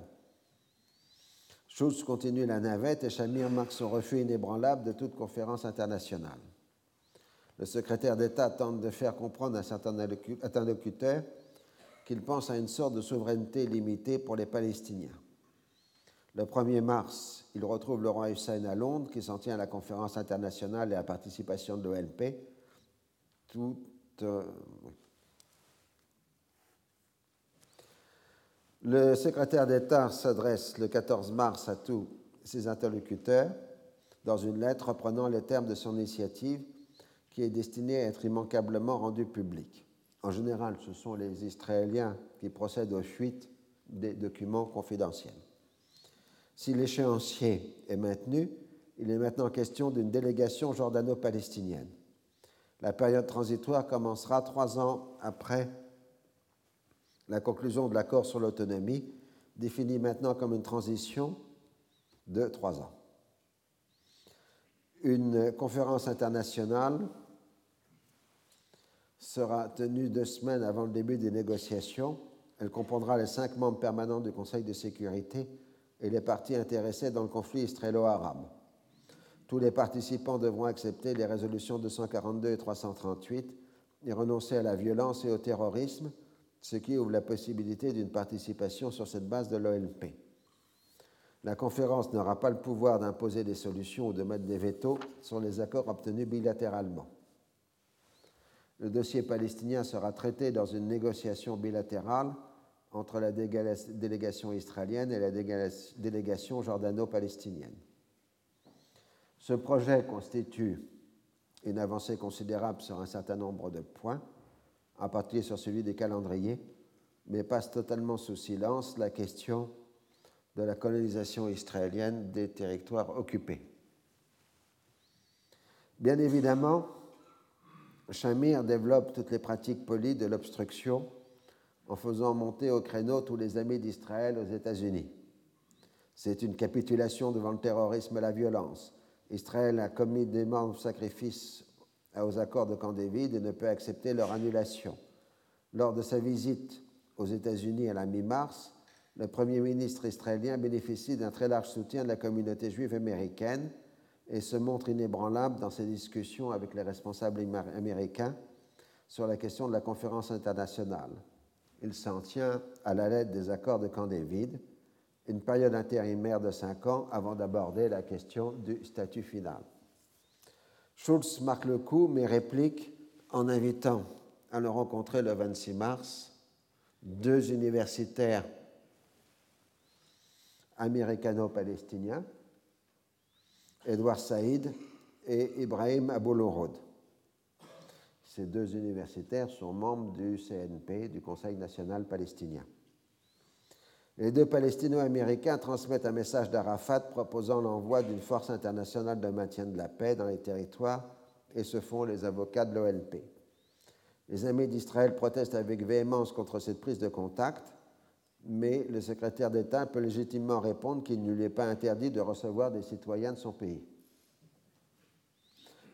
Schultz continue la navette et Shamir marque son refus inébranlable de toute conférence internationale. Le secrétaire d'État tente de faire comprendre à certains interlocuteurs qu'il pense à une sorte de souveraineté limitée pour les Palestiniens. Le 1er mars, il retrouve le roi Hussein à Londres, qui s'en tient à la conférence internationale et à la participation de l'OLP. Le secrétaire d'État s'adresse le 14 mars à tous ses interlocuteurs dans une lettre reprenant les termes de son initiative qui est destinée à être immanquablement rendue publique. En général, ce sont les Israéliens qui procèdent aux fuites des documents confidentiels. Si l'échéancier est maintenu, il est maintenant question d'une délégation jordano-palestinienne. La période transitoire commencera trois ans après la conclusion de l'accord sur l'autonomie, définie maintenant comme une transition de trois ans. Une conférence internationale sera tenue deux semaines avant le début des négociations. Elle comprendra les cinq membres permanents du Conseil de sécurité et les parties intéressées dans le conflit israélo-arabe. Tous les participants devront accepter les résolutions 242 et 338 et renoncer à la violence et au terrorisme, ce qui ouvre la possibilité d'une participation sur cette base de l'OLP. La conférence n'aura pas le pouvoir d'imposer des solutions ou de mettre des vétos sur les accords obtenus bilatéralement. Le dossier palestinien sera traité dans une négociation bilatérale entre la délégation israélienne et la délégation jordano-palestinienne. Ce projet constitue une avancée considérable sur un certain nombre de points, en particulier sur celui des calendriers, mais passe totalement sous silence la question de la colonisation israélienne des territoires occupés. Bien évidemment, Shamir développe toutes les pratiques polies de l'obstruction en faisant monter au créneau tous les amis d'Israël aux États-Unis. C'est une capitulation devant le terrorisme et la violence. Israël a commis d'énormes sacrifices aux accords de Camp David et ne peut accepter leur annulation. Lors de sa visite aux États-Unis à la mi-mars, le Premier ministre israélien bénéficie d'un très large soutien de la communauté juive américaine et se montre inébranlable dans ses discussions avec les responsables américains sur la question de la conférence internationale. Il s'en tient à la lettre des accords de Camp David, une période intérimaire de cinq ans avant d'aborder la question du statut final. Schulz marque le coup, mais réplique en invitant à le rencontrer le 26 mars deux universitaires américano-palestiniens, Edouard Saïd et Ibrahim Aboulourod. Ces deux universitaires sont membres du CNP, du Conseil national palestinien. Les deux Palestino-Américains transmettent un message d'Arafat proposant l'envoi d'une force internationale de maintien de la paix dans les territoires et se font les avocats de l'OLP. Les amis d'Israël protestent avec véhémence contre cette prise de contact, mais le secrétaire d'État peut légitimement répondre qu'il ne lui est pas interdit de recevoir des citoyens de son pays.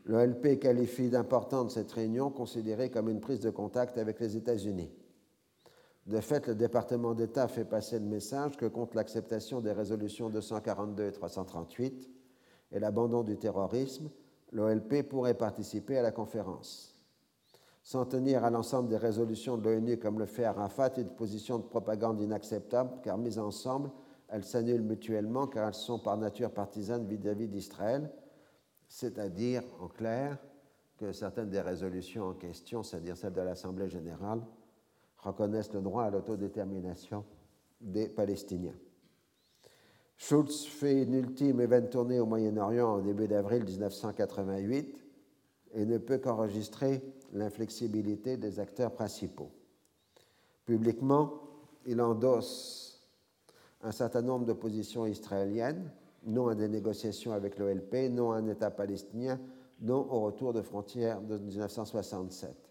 L'OLP qualifie d'importante cette réunion considérée comme une prise de contact avec les États-Unis. De fait, le département d'État fait passer le message que contre l'acceptation des résolutions 242 et 338 et l'abandon du terrorisme, l'OLP pourrait participer à la conférence. S'en tenir à l'ensemble des résolutions de l'ONU comme le fait Arafat est une position de propagande inacceptable car mises ensemble, elles s'annulent mutuellement car elles sont par nature partisanes vis-à-vis d'Israël, c'est-à-dire en clair que certaines des résolutions en question, c'est-à-dire celles de l'Assemblée générale, reconnaissent le droit à l'autodétermination des Palestiniens. Schultz fait une ultime event tournée au Moyen-Orient au début d'avril 1988 et ne peut qu'enregistrer l'inflexibilité des acteurs principaux. Publiquement, il endosse un certain nombre de positions israéliennes, non à des négociations avec l'OLP, non à un État palestinien, non au retour de frontières de 1967.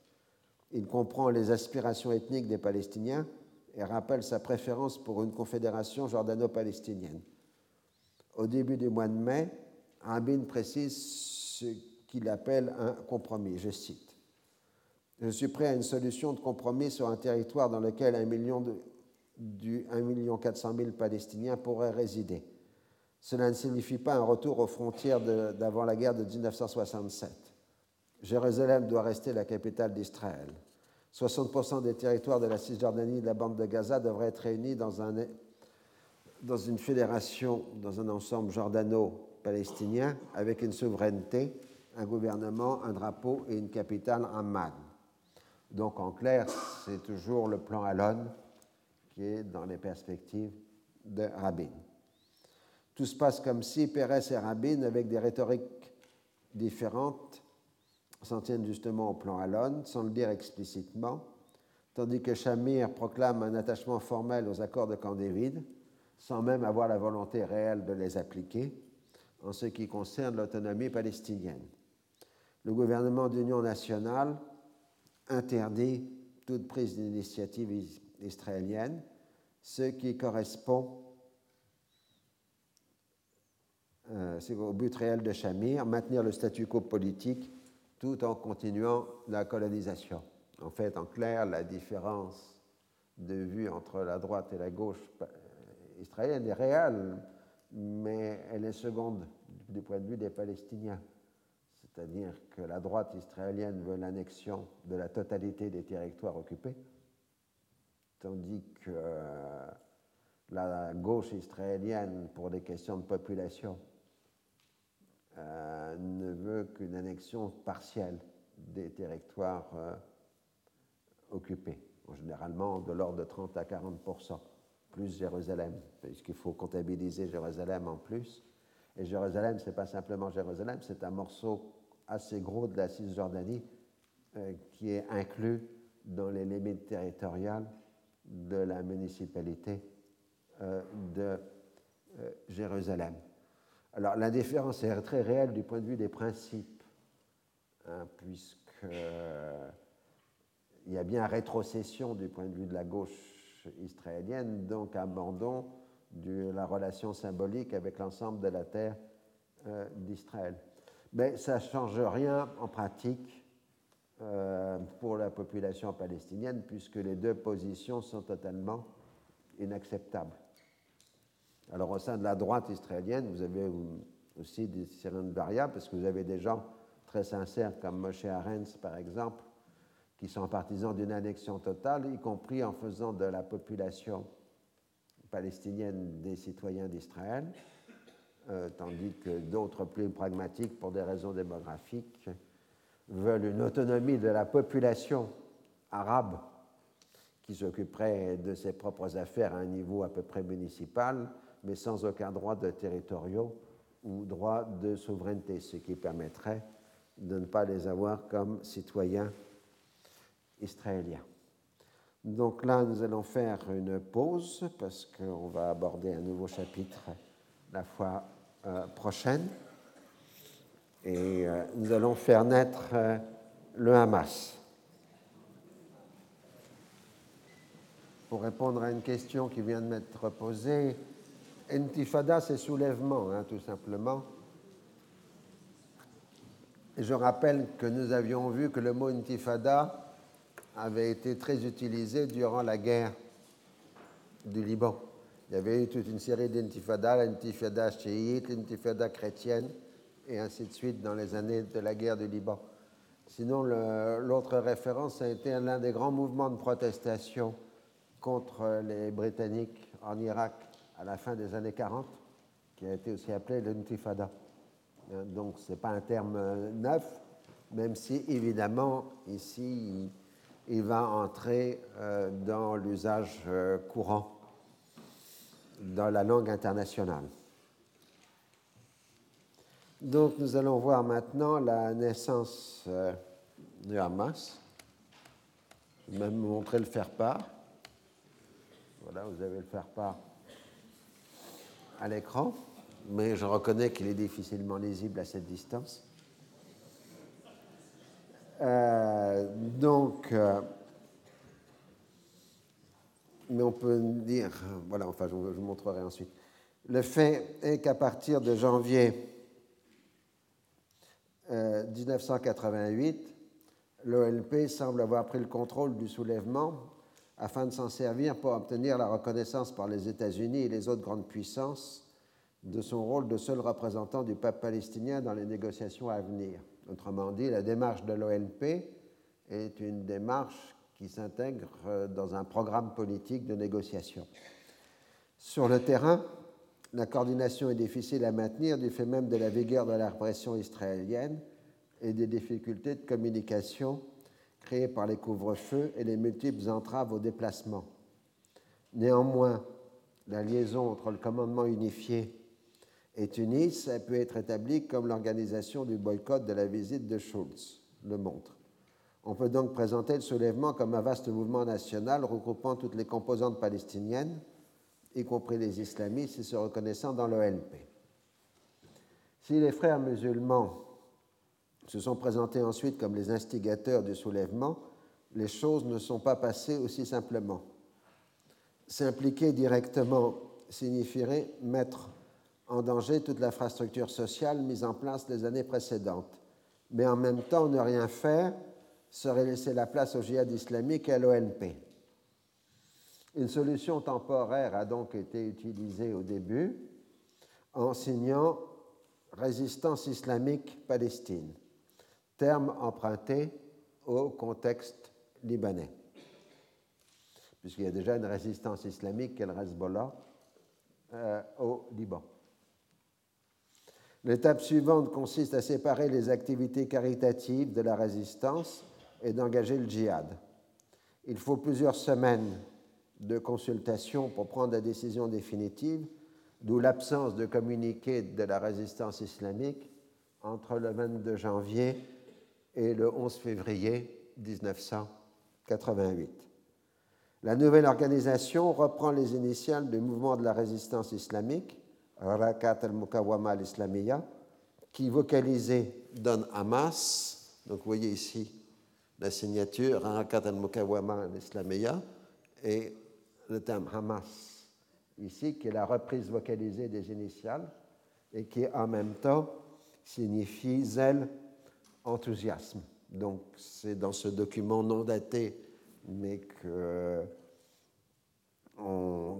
Il comprend les aspirations ethniques des Palestiniens et rappelle sa préférence pour une confédération jordano-palestinienne. Au début du mois de mai, Rabin précise ce qu'il appelle un compromis. Je cite Je suis prêt à une solution de compromis sur un territoire dans lequel un million, de, du 1 400 000 Palestiniens pourraient résider. Cela ne signifie pas un retour aux frontières d'avant la guerre de 1967. Jérusalem doit rester la capitale d'Israël. 60% des territoires de la Cisjordanie et de la bande de Gaza devraient être réunis dans, un, dans une fédération, dans un ensemble jordano-palestinien, avec une souveraineté, un gouvernement, un drapeau et une capitale, Amman. Donc en clair, c'est toujours le plan Alon qui est dans les perspectives de Rabin. Tout se passe comme si Pérez et Rabin, avec des rhétoriques différentes, s'en tiennent justement au plan Alon, sans le dire explicitement, tandis que Shamir proclame un attachement formel aux accords de Camp David, sans même avoir la volonté réelle de les appliquer, en ce qui concerne l'autonomie palestinienne. Le gouvernement d'union nationale interdit toute prise d'initiative israélienne, ce qui correspond euh, au but réel de Shamir, maintenir le statu quo politique tout en continuant la colonisation. En fait, en clair, la différence de vue entre la droite et la gauche euh, israélienne est réelle, mais elle est seconde du point de vue des Palestiniens. C'est-à-dire que la droite israélienne veut l'annexion de la totalité des territoires occupés, tandis que euh, la gauche israélienne pour des questions de population euh, ne veut qu'une annexion partielle des territoires euh, occupés, généralement de l'ordre de 30 à 40% plus Jérusalem, puisqu'il faut comptabiliser Jérusalem en plus. Et Jérusalem, ce n'est pas simplement Jérusalem, c'est un morceau assez gros de la Cisjordanie euh, qui est inclus dans les limites territoriales de la municipalité de Jérusalem. Alors l'indifférence est très réelle du point de vue des principes, hein, puisque il y a bien rétrocession du point de vue de la gauche israélienne, donc abandon de la relation symbolique avec l'ensemble de la terre euh, d'Israël. Mais ça ne change rien en pratique euh, pour la population palestinienne, puisque les deux positions sont totalement inacceptables. Alors au sein de la droite israélienne, vous avez aussi des sirènes variables, parce que vous avez des gens très sincères comme Moshe Arens, par exemple, qui sont partisans d'une annexion totale, y compris en faisant de la population palestinienne des citoyens d'Israël, euh, tandis que d'autres plus pragmatiques, pour des raisons démographiques, veulent une autonomie de la population arabe qui s'occuperait de ses propres affaires à un niveau à peu près municipal, mais sans aucun droit de territoriaux ou droit de souveraineté, ce qui permettrait de ne pas les avoir comme citoyens israélien. Donc là, nous allons faire une pause parce qu'on va aborder un nouveau chapitre la fois euh, prochaine. Et euh, nous allons faire naître euh, le Hamas. Pour répondre à une question qui vient de m'être posée, Intifada, c'est soulèvement, hein, tout simplement. Et je rappelle que nous avions vu que le mot Intifada avait été très utilisé durant la guerre du Liban. Il y avait eu toute une série d'intifadas, l'intifada chiite, l'intifada chrétienne, et ainsi de suite dans les années de la guerre du Liban. Sinon, l'autre référence a été l'un des grands mouvements de protestation contre les Britanniques en Irak à la fin des années 40, qui a été aussi appelé l'intifada. Donc, ce n'est pas un terme neuf, même si, évidemment, ici, il va entrer euh, dans l'usage euh, courant dans la langue internationale. Donc nous allons voir maintenant la naissance euh, du Hamas. Je vais même vous montrer le faire-part. Voilà, vous avez le faire-part à l'écran, mais je reconnais qu'il est difficilement lisible à cette distance. Euh, donc, euh, mais on peut dire, voilà, enfin, je, vous montrerai ensuite. Le fait est qu'à partir de janvier 1988, euh, l'OLP semble avoir pris le contrôle du soulèvement afin de s'en servir pour obtenir la reconnaissance par les États-Unis et les autres grandes puissances de son rôle de seul représentant du peuple palestinien dans les négociations à venir. Autrement dit, la démarche de l'OLP est une démarche qui s'intègre euh, dans un programme politique de négociation. Sur le terrain, la coordination est difficile à maintenir du fait même de la vigueur de la répression israélienne et des difficultés de communication créées par les couvre-feux et les multiples entraves au déplacement. Néanmoins, la liaison entre le commandement unifié et Tunis peut être établie comme l'organisation du boycott de la visite de Schulz le montre. On peut donc présenter le soulèvement comme un vaste mouvement national regroupant toutes les composantes palestiniennes, y compris les islamistes, et se reconnaissant dans l'OLP. Si les frères musulmans se sont présentés ensuite comme les instigateurs du soulèvement, les choses ne sont pas passées aussi simplement. S'impliquer directement signifierait mettre en danger toute l'infrastructure sociale mise en place les années précédentes. Mais en même temps, ne rien faire serait laisser la place au djihad islamique et à l'ONP. Une solution temporaire a donc été utilisée au début en signant Résistance islamique Palestine, terme emprunté au contexte libanais. Puisqu'il y a déjà une résistance islamique qui est le Hezbollah, euh, au Liban. L'étape suivante consiste à séparer les activités caritatives de la résistance et d'engager le djihad. Il faut plusieurs semaines de consultation pour prendre la décision définitive, d'où l'absence de communiqué de la résistance islamique entre le 22 janvier et le 11 février 1988. La nouvelle organisation reprend les initiales du mouvement de la résistance islamique, Rakat al-Mukawama al-Islamiyya, qui vocalisé donne Hamas. Donc vous voyez ici la signature, Rakat al-Mukawama al-Islamiyya, et le terme Hamas ici, qui est la reprise vocalisée des initiales et qui en même temps signifie zèle, enthousiasme. Donc c'est dans ce document non daté, mais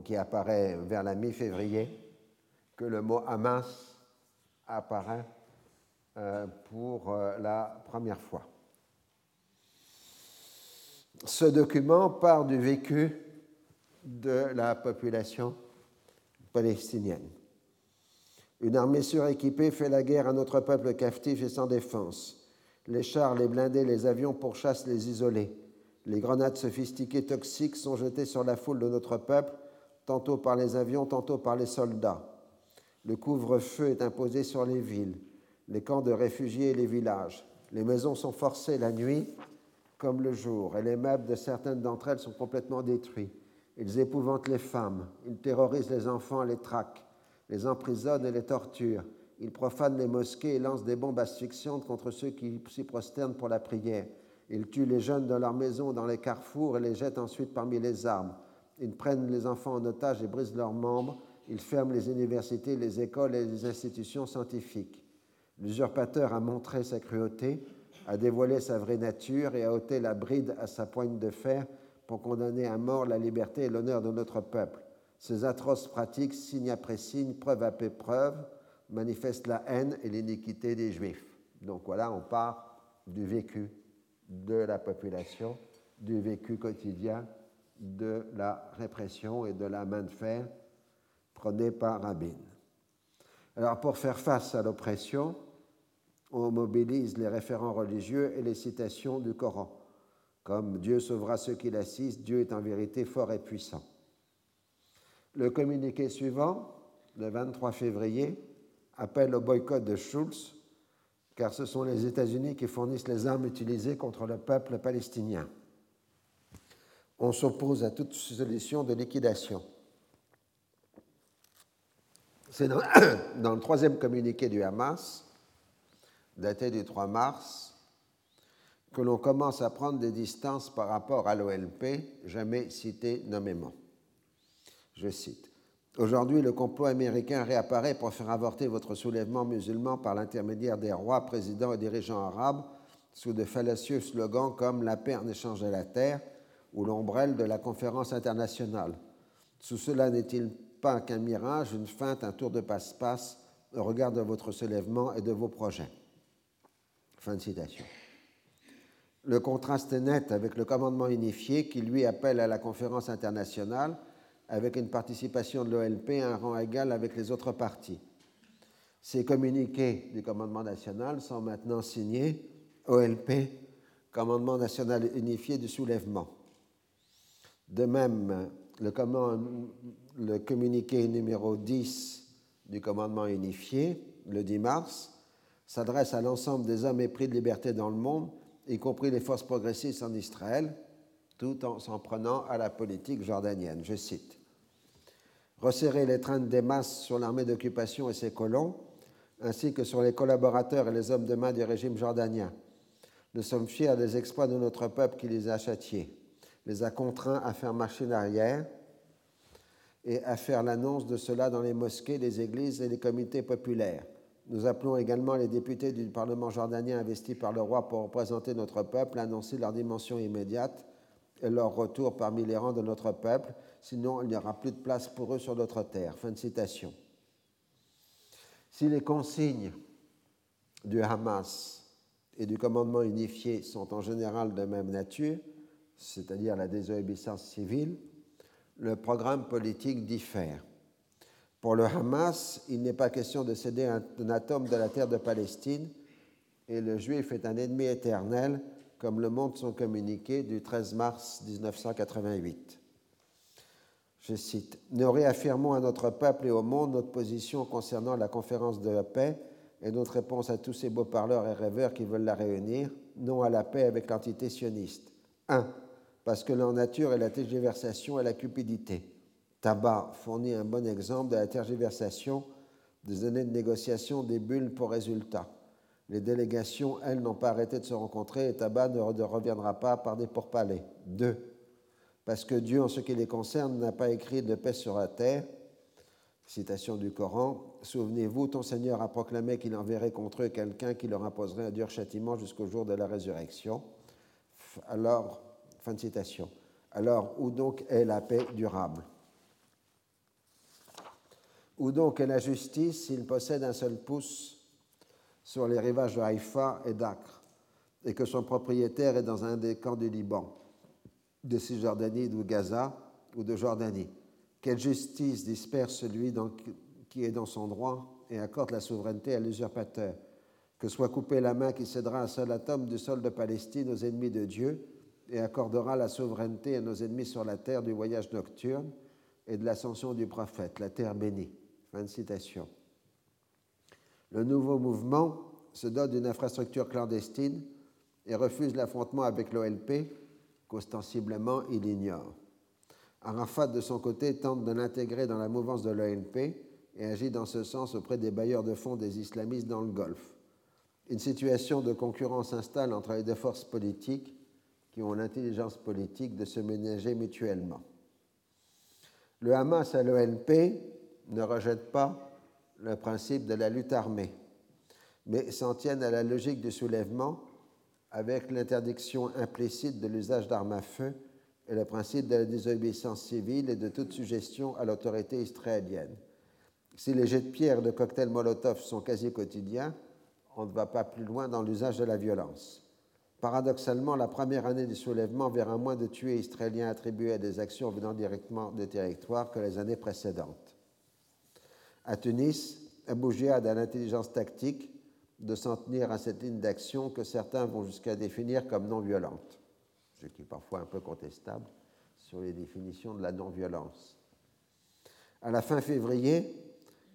qui apparaît vers la mi-février, que le mot Hamas apparaît euh, pour euh, la première fois. Ce document part du vécu de la population palestinienne. Une armée suréquipée fait la guerre à notre peuple captif et sans défense. Les chars, les blindés, les avions pourchassent les isolés. Les grenades sophistiquées toxiques sont jetées sur la foule de notre peuple, tantôt par les avions, tantôt par les soldats. Le couvre-feu est imposé sur les villes, les camps de réfugiés et les villages. Les maisons sont forcées la nuit comme le jour, et les meubles de certaines d'entre elles sont complètement détruits. Ils épouvantent les femmes, ils terrorisent les enfants les traquent les emprisonnent et les torturent. Ils profanent les mosquées et lancent des bombes asphyxiantes contre ceux qui s'y prosternent pour la prière. Ils tuent les jeunes dans leurs maisons, dans les carrefours et les jettent ensuite parmi les armes. Ils prennent les enfants en otage et brisent leurs membres. Ils ferment les universités, les écoles et les institutions scientifiques. L'usurpateur a montré sa cruauté, a dévoilé sa vraie nature et a ôté la bride à sa poigne de fer pour condamner à mort la liberté et l'honneur de notre peuple. Ces atroces pratiques, signe après signe, preuve après preuve, manifestent la haine et l'iniquité des Juifs. Donc voilà, on part du vécu de la population, du vécu quotidien de la répression et de la main de fer prônée par Rabin. Alors pour faire face à l'oppression, on mobilise les référents religieux et les citations du Coran, comme Dieu sauvera ceux qui l'assistent, Dieu est en vérité fort et puissant. Le communiqué suivant, le 23 février, appelle au boycott de Schulz, car ce sont les États-Unis qui fournissent les armes utilisées contre le peuple palestinien. On s'oppose à toute solution de liquidation. C'est dans, dans, le troisième communiqué du Hamas, daté du 3 mars, que l'on commence à prendre des distances par rapport à l'OLP, jamais cité nommément. Je cite. Aujourd'hui, le complot américain réapparaît pour faire avorter votre soulèvement musulman par l'intermédiaire des rois, présidents et dirigeants arabes sous de fallacieux slogans comme la paix en échange de la terre ou l'ombrelle de la conférence internationale. Sous cela n'est-il pas qu'un mirage, une feinte, un tour de passe-passe au regard de votre soulèvement et de vos projets? Fin de citation. Le contraste est net avec le commandement unifié qui lui appelle à la conférence internationale avec une participation de l'OLP à un rang égal avec les autres partis. Ces communiqués du commandement national sont maintenant signés OLP, Commandement national unifié du soulèvement. De même, le, le communiqué numéro 10 du commandement unifié, le 10 mars, s'adresse à l'ensemble des hommes épris de liberté dans le monde, y compris les forces progressistes en Israël, tout en s'en prenant à la politique jordanienne. Je cite Resserrer les trains des masses sur l'armée d'occupation et ses colons, ainsi que sur les collaborateurs et les hommes de main du régime jordanien. Nous sommes fiers des exploits de notre peuple qui les a châtiés, les a contraints à faire marcher arrière et à faire l'annonce de cela dans les mosquées, les églises et les comités populaires. Nous appelons également les députés du Parlement jordanien investis par le roi pour représenter notre peuple à annoncer leur dimension immédiate et leur retour parmi les rangs de notre peuple, sinon il n'y aura plus de place pour eux sur notre terre. Fin de citation. Si les consignes du Hamas et du commandement unifié sont en général de même nature, c'est-à-dire la désobéissance civile, le programme politique diffère. Pour le Hamas, il n'est pas question de céder un, atome de la terre de Palestine et le juif est un ennemi éternel, comme le montre son communiqué du 13 mars 1988. Je cite Nous réaffirmons à notre peuple et au monde notre position concernant la conférence de la paix et notre réponse à tous ces beaux parleurs et rêveurs qui veulent la réunir, non à la paix avec l'entité sioniste. 1. Parce que leur nature est la tergiversation et la cupidité. Tabac fournit un bon exemple de la tergiversation des années de négociation des bulles pour résultat. Les délégations, elles, n'ont pas arrêté de se rencontrer et Tabac ne reviendra pas par des pourparlers. 2. Parce que Dieu, en ce qui les concerne, n'a pas écrit de paix sur la terre. Citation du Coran. Souvenez-vous, ton Seigneur a proclamé qu'il enverrait contre eux quelqu'un qui leur imposerait un dur châtiment jusqu'au jour de la résurrection. Alors, fin de citation. Alors, où donc est la paix durable? Où donc est la justice s'il possède un seul pouce sur les rivages de Haïfa et d'Acre et que son propriétaire est dans un des camps du Liban, de Cisjordanie, de Gaza ou de Jordanie Quelle justice disperse celui qui est dans son droit et accorde la souveraineté à l'usurpateur? Que soit coupée la main qui cédera un seul atome du sol de Palestine aux ennemis de Dieu et accordera la souveraineté à nos ennemis sur la terre du voyage nocturne et de l'ascension du prophète, la terre bénie. Fin de citation. Le nouveau mouvement se dote d'une infrastructure clandestine et refuse l'affrontement avec l'OLP qu'ostensiblement il ignore. Arafat, de son côté, tente de l'intégrer dans la mouvance de l'OLP et agit dans ce sens auprès des bailleurs de fonds des islamistes dans le Golfe. Une situation de concurrence s'installe entre les deux forces politiques qui ont l'intelligence politique de se ménager mutuellement. Le Hamas et l'ONP ne rejettent pas le principe de la lutte armée, mais s'en tiennent à la logique du soulèvement avec l'interdiction implicite de l'usage d'armes à feu et le principe de la désobéissance civile et de toute suggestion à l'autorité israélienne. Si les jets de pierre de cocktails Molotov sont quasi quotidiens, on ne va pas plus loin dans l'usage de la violence. Paradoxalement, la première année du soulèvement verra moins de tués israéliens attribués à des actions venant directement des territoires que les années précédentes. À Tunis, Abu Jihad a l'intelligence tactique de s'en tenir à cette ligne d'action que certains vont jusqu'à définir comme non violente, ce qui est parfois un peu contestable sur les définitions de la non-violence. À la fin février,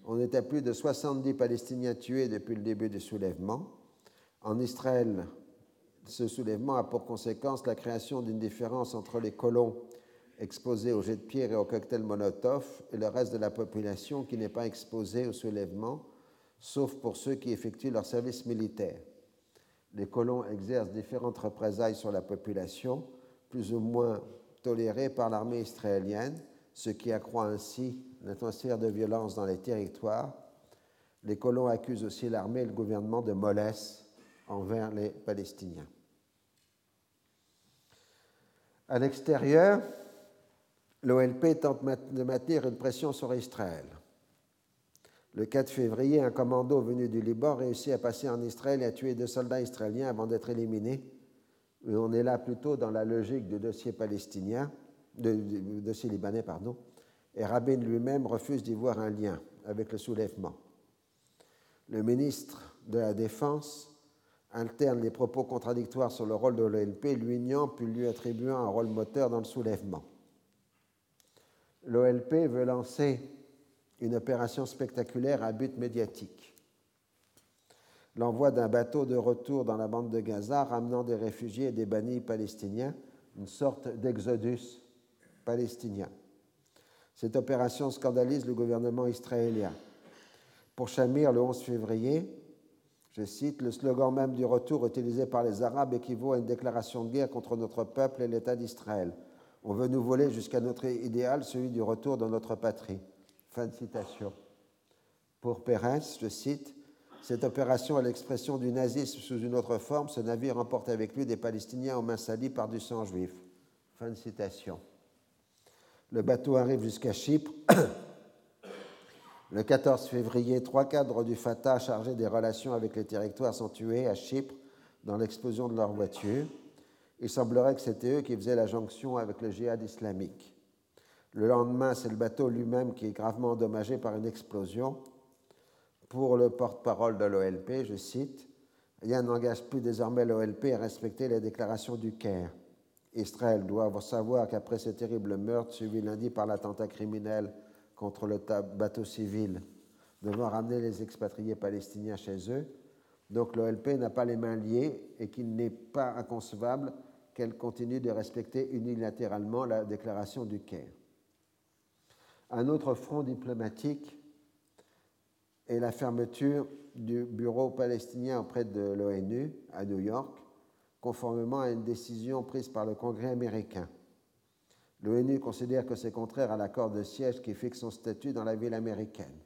on était à plus de 70 Palestiniens tués depuis le début du soulèvement. En Israël, ce soulèvement a pour conséquence la création d'une différence entre les colons exposés aux jets de pierre et aux cocktails Molotov et le reste de la population qui n'est pas exposée au soulèvement, sauf pour ceux qui effectuent leur service militaire. Les colons exercent différentes représailles sur la population, plus ou moins tolérées par l'armée israélienne, ce qui accroît ainsi l'atmosphère de violence dans les territoires. Les colons accusent aussi l'armée et le gouvernement de mollesse envers les Palestiniens. À l'extérieur, l'OLP tente de maintenir une pression sur Israël. Le 4 février, un commando venu du Liban réussit à passer en Israël et à tuer deux soldats israéliens avant d'être éliminé. On est là plutôt dans la logique du dossier palestinien, du libanais, pardon, et Rabin lui-même refuse d'y voir un lien avec le soulèvement. Le ministre de la Défense alterne les propos contradictoires sur le rôle de l'OLP, ignorant puis lui attribuant un rôle moteur dans le soulèvement. L'OLP veut lancer une opération spectaculaire à but médiatique. L'envoi d'un bateau de retour dans la bande de Gaza ramenant des réfugiés et des bannis palestiniens, une sorte d'exodus palestinien. Cette opération scandalise le gouvernement israélien. Pour Shamir, le 11 février, je cite, le slogan même du retour utilisé par les Arabes équivaut à une déclaration de guerre contre notre peuple et l'État d'Israël. On veut nous voler jusqu'à notre idéal, celui du retour dans notre patrie. Fin de citation. Pour Pérez, je cite, cette opération est l'expression du nazisme sous une autre forme. Ce navire emporte avec lui des Palestiniens aux mains salies par du sang juif. Fin de citation. Le bateau arrive jusqu'à Chypre. Le 14 février, trois cadres du Fatah chargés des relations avec les territoires sont tués à Chypre dans l'explosion de leur voiture. Il semblerait que c'était eux qui faisaient la jonction avec le djihad islamique. Le lendemain, c'est le bateau lui-même qui est gravement endommagé par une explosion. Pour le porte-parole de l'OLP, je cite, Rien n'engage plus désormais l'OLP à respecter les déclarations du Caire. Israël doit savoir qu'après ce terrible meurtre suivi lundi par l'attentat criminel contre le bateau civil devant ramener les expatriés palestiniens chez eux, donc l'OLP n'a pas les mains liées et qu'il n'est pas inconcevable qu'elle continue de respecter unilatéralement la déclaration du Caire. Un autre front diplomatique est la fermeture du bureau palestinien auprès de l'ONU à New York, conformément à une décision prise par le Congrès américain. L'ONU considère que c'est contraire à l'accord de siège qui fixe son statut dans la ville américaine.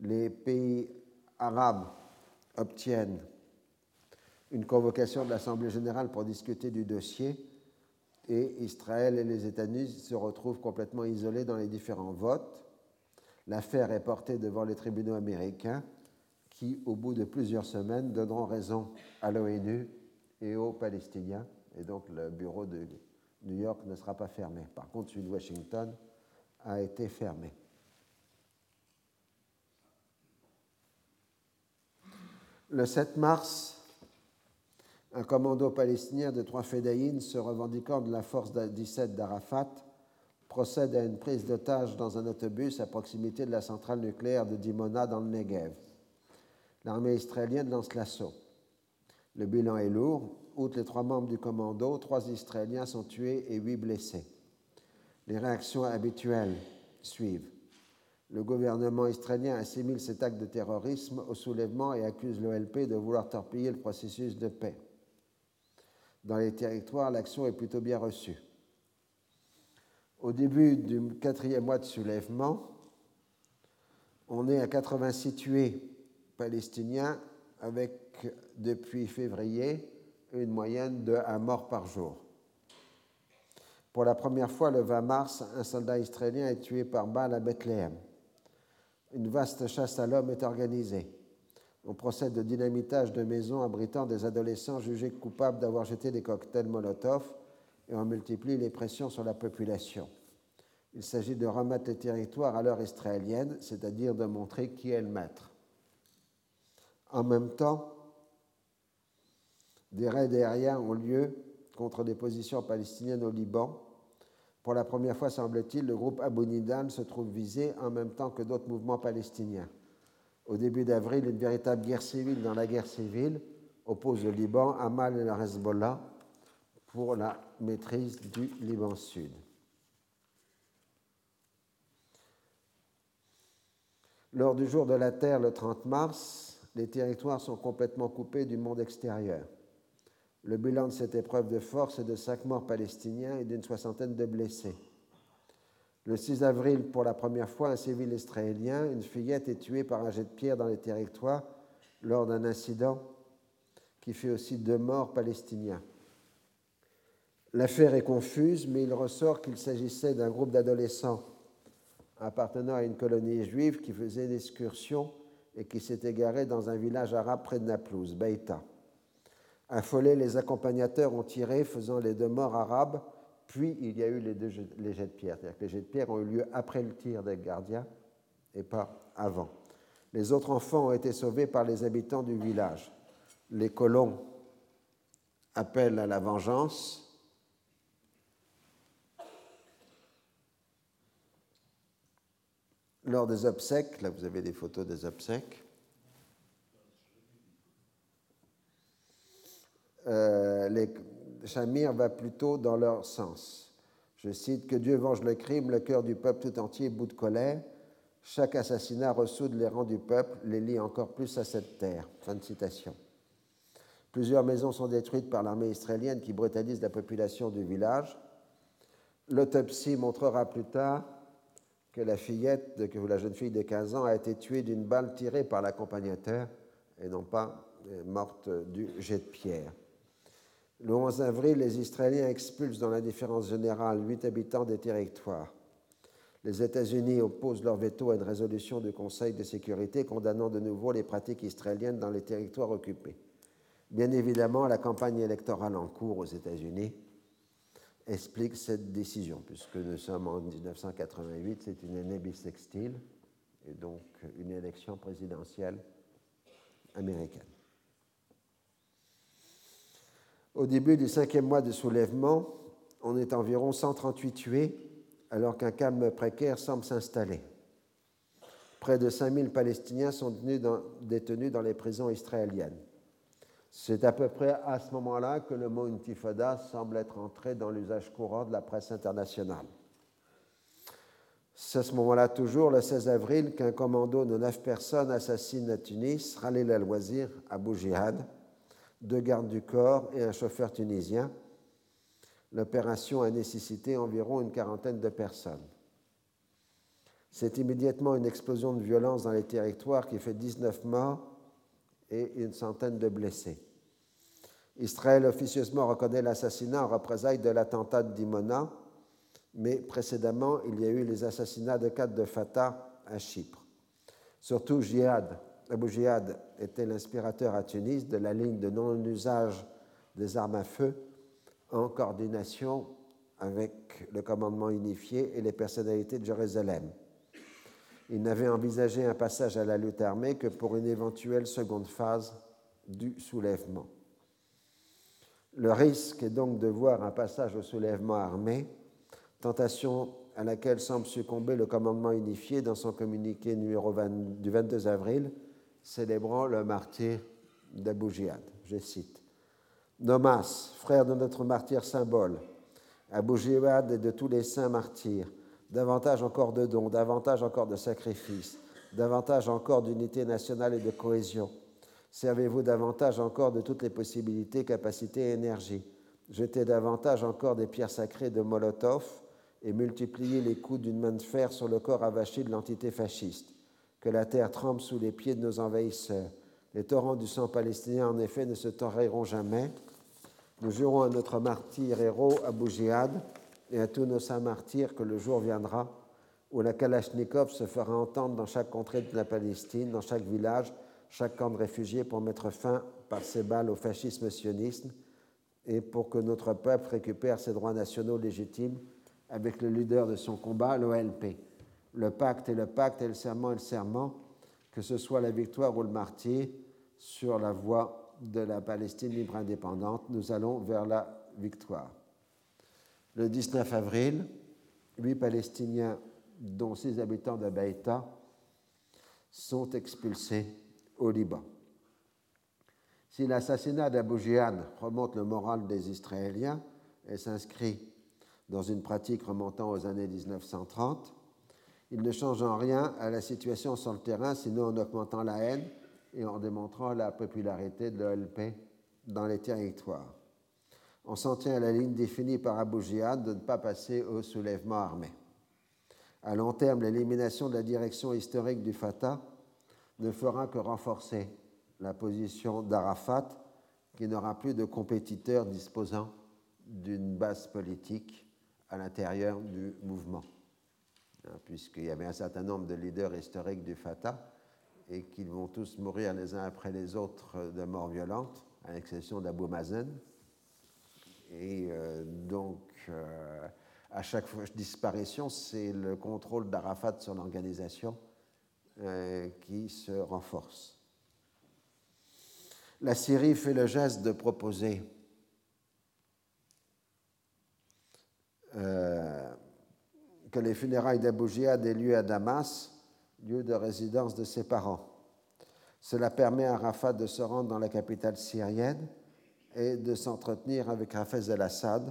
Les pays arabes obtiennent une convocation de l'Assemblée générale pour discuter du dossier et Israël et les États-Unis se retrouvent complètement isolés dans les différents votes. L'affaire est portée devant les tribunaux américains qui, au bout de plusieurs semaines, donneront raison à l'ONU et aux Palestiniens. Et donc le bureau de New York ne sera pas fermé. Par contre, celui de Washington a été fermé. Le 7 mars, un commando palestinien de trois fédéines se revendiquant de la force 17 d'Arafat procède à une prise d'otage dans un autobus à proximité de la centrale nucléaire de Dimona dans le Negev. L'armée israélienne lance l'assaut. Le bilan est lourd. Outre les trois membres du commando, trois Israéliens sont tués et huit blessés. Les réactions habituelles suivent. Le gouvernement israélien assimile cet acte de terrorisme au soulèvement et accuse l'OLP de vouloir torpiller le processus de paix. Dans les territoires, l'action est plutôt bien reçue. Au début du quatrième mois de soulèvement, on est à 86 tués palestiniens avec, depuis février, une moyenne de un mort par jour. Pour la première fois, le 20 mars, un soldat israélien est tué par balle à Bethléem. Une vaste chasse à l'homme est organisée. On procède au dynamitage de maisons abritant des adolescents jugés coupables d'avoir jeté des cocktails Molotov et on multiplie les pressions sur la population. Il s'agit de remettre les territoires à l'heure israélienne, c'est-à-dire de montrer qui est le maître. En même temps, des raids aériens ont lieu contre des positions palestiniennes au Liban. Pour la première fois, semble-t-il, le groupe Abu Nidan se trouve visé en même temps que d'autres mouvements palestiniens. Au début d'avril, une véritable guerre civile dans la guerre civile oppose le Liban, Hamal et le Hezbollah pour la maîtrise du Liban Sud. Lors du jour de la Terre, le 30 mars, les territoires sont complètement coupés du monde extérieur. Le bilan de cette épreuve de force est de cinq morts palestiniens et d'une soixantaine de blessés. Le 6 avril, pour la première fois, un civil israélien, une fillette, est tuée par un jet de pierre dans les territoires lors d'un incident qui fait aussi deux morts palestiniens. L'affaire est confuse, mais il ressort qu'il s'agissait d'un groupe d'adolescents appartenant à une colonie juive qui faisait une excursion et qui s'est égaré dans un village arabe près de Naplouse, Beïta. Affolés, les accompagnateurs ont tiré, faisant les deux morts arabes, puis il y a eu les, deux jets, de pierre. C'est-à-dire que les jets de pierre ont eu lieu après le tir des gardiens et pas avant. Les autres enfants ont été sauvés par les habitants du village. Les colons appellent à la vengeance lors des obsèques, là vous avez des photos des obsèques, euh, Shamir va plutôt dans leur sens. Je cite Que Dieu venge le crime, le cœur du peuple tout entier bout de colère. Chaque assassinat ressoude les rangs du peuple, les lie encore plus à cette terre. Fin de citation. Plusieurs maisons sont détruites par l'armée israélienne qui brutalise la population du village. L'autopsie montrera plus tard que la fillette, la jeune fille de 15 ans a été tuée d'une balle tirée par l'accompagnateur et non pas euh, morte du jet de pierre. Le 11 avril, les Israéliens expulsent dans l'indifférence générale huit habitants des territoires. Les États-Unis opposent leur veto à une résolution du Conseil de sécurité condamnant de nouveau les pratiques israéliennes dans les territoires occupés. Bien évidemment, la campagne électorale en cours aux États-Unis explique cette décision, puisque nous sommes en 1988, c'est une année bissextile, et donc une élection présidentielle américaine. Au début du cinquième mois de soulèvement, on est environ 138 tués, alors qu'un calme précaire semble s'installer. Près de 5000 Palestiniens sont détenus dans les prisons israéliennes. C'est à peu près à ce moment-là que le mot intifada semble être entré dans l'usage courant de la presse internationale. C'est à ce moment-là toujours, le 16 avril, qu'un commando de neuf personnes assassine à Tunis Khalil al-Wazir, Abu Jihad, deux gardes du corps et un chauffeur tunisien. L'opération a nécessité environ une quarantaine de personnes. C'est immédiatement une explosion de violence dans les territoires qui fait 19 morts et une centaine de blessés. Israël officieusement reconnaît l'assassinat en représailles de l'attentat d'Imona, mais précédemment, il y a eu les assassinats de quatre de Fatah à Chypre. Surtout, Jihad, Abu Jihad était l'inspirateur à Tunis de la ligne de non-usage des armes à feu en coordination avec le commandement unifié et les personnalités de Jérusalem. Il n'avait envisagé un passage à la lutte armée que pour une éventuelle seconde phase du soulèvement. Le risque est donc de voir un passage au soulèvement armé, tentation à laquelle semble succomber le commandement unifié dans son communiqué numéro 20, du 22 avril, célébrant le martyr d'Abu Jihad. Je cite Nomas, frère de notre martyr symbole, Abu Jihad et de tous les saints martyrs, davantage encore de dons, davantage encore de sacrifices, davantage encore d'unité nationale et de cohésion Servez-vous davantage encore de toutes les possibilités, capacités et énergies. Jetez davantage encore des pierres sacrées de Molotov et multipliez les coups d'une main de fer sur le corps avachi de l'entité fasciste. Que la terre tremble sous les pieds de nos envahisseurs. Les torrents du sang palestinien, en effet, ne se tariront jamais. Nous jurons à notre martyr héros Abu Jihad et à tous nos saints martyrs que le jour viendra où la Kalachnikov se fera entendre dans chaque contrée de la Palestine, dans chaque village, chaque camp de réfugiés pour mettre fin par ses balles au fascisme sioniste et pour que notre peuple récupère ses droits nationaux légitimes avec le leader de son combat, l'OLP. Le pacte et le pacte et le serment et le serment, que ce soit la victoire ou le martyr, sur la voie de la Palestine libre indépendante, nous allons vers la victoire. Le 19 avril, huit Palestiniens, dont six habitants de Baïta, sont expulsés au Liban. Si l'assassinat d'Abu Jihan remonte le moral des Israéliens et s'inscrit dans une pratique remontant aux années 1930, il ne change en rien à la situation sur le terrain, sinon en augmentant la haine et en démontrant la popularité de l'OLP dans les territoires. On s'en tient à la ligne définie par Abu Jihad de ne pas passer au soulèvement armé. À long terme, l'élimination de la direction historique du Fatah ne fera que renforcer la position d'Arafat, qui n'aura plus de compétiteurs disposant d'une base politique à l'intérieur du mouvement, hein, puisqu'il y avait un certain nombre de leaders historiques du Fatah et qu'ils vont tous mourir les uns après les autres de mort violente, à l'exception d'Abou Mazen. Et euh, donc, euh, à chaque disparition, c'est le contrôle d'Arafat sur l'organisation euh, qui se renforce. La Syrie fait le geste de proposer euh, que les funérailles d'Abou Jihad aient lieu à Damas, lieu de résidence de ses parents. Cela permet à Rafat de se rendre dans la capitale syrienne et de s'entretenir avec Hafez el-Assad.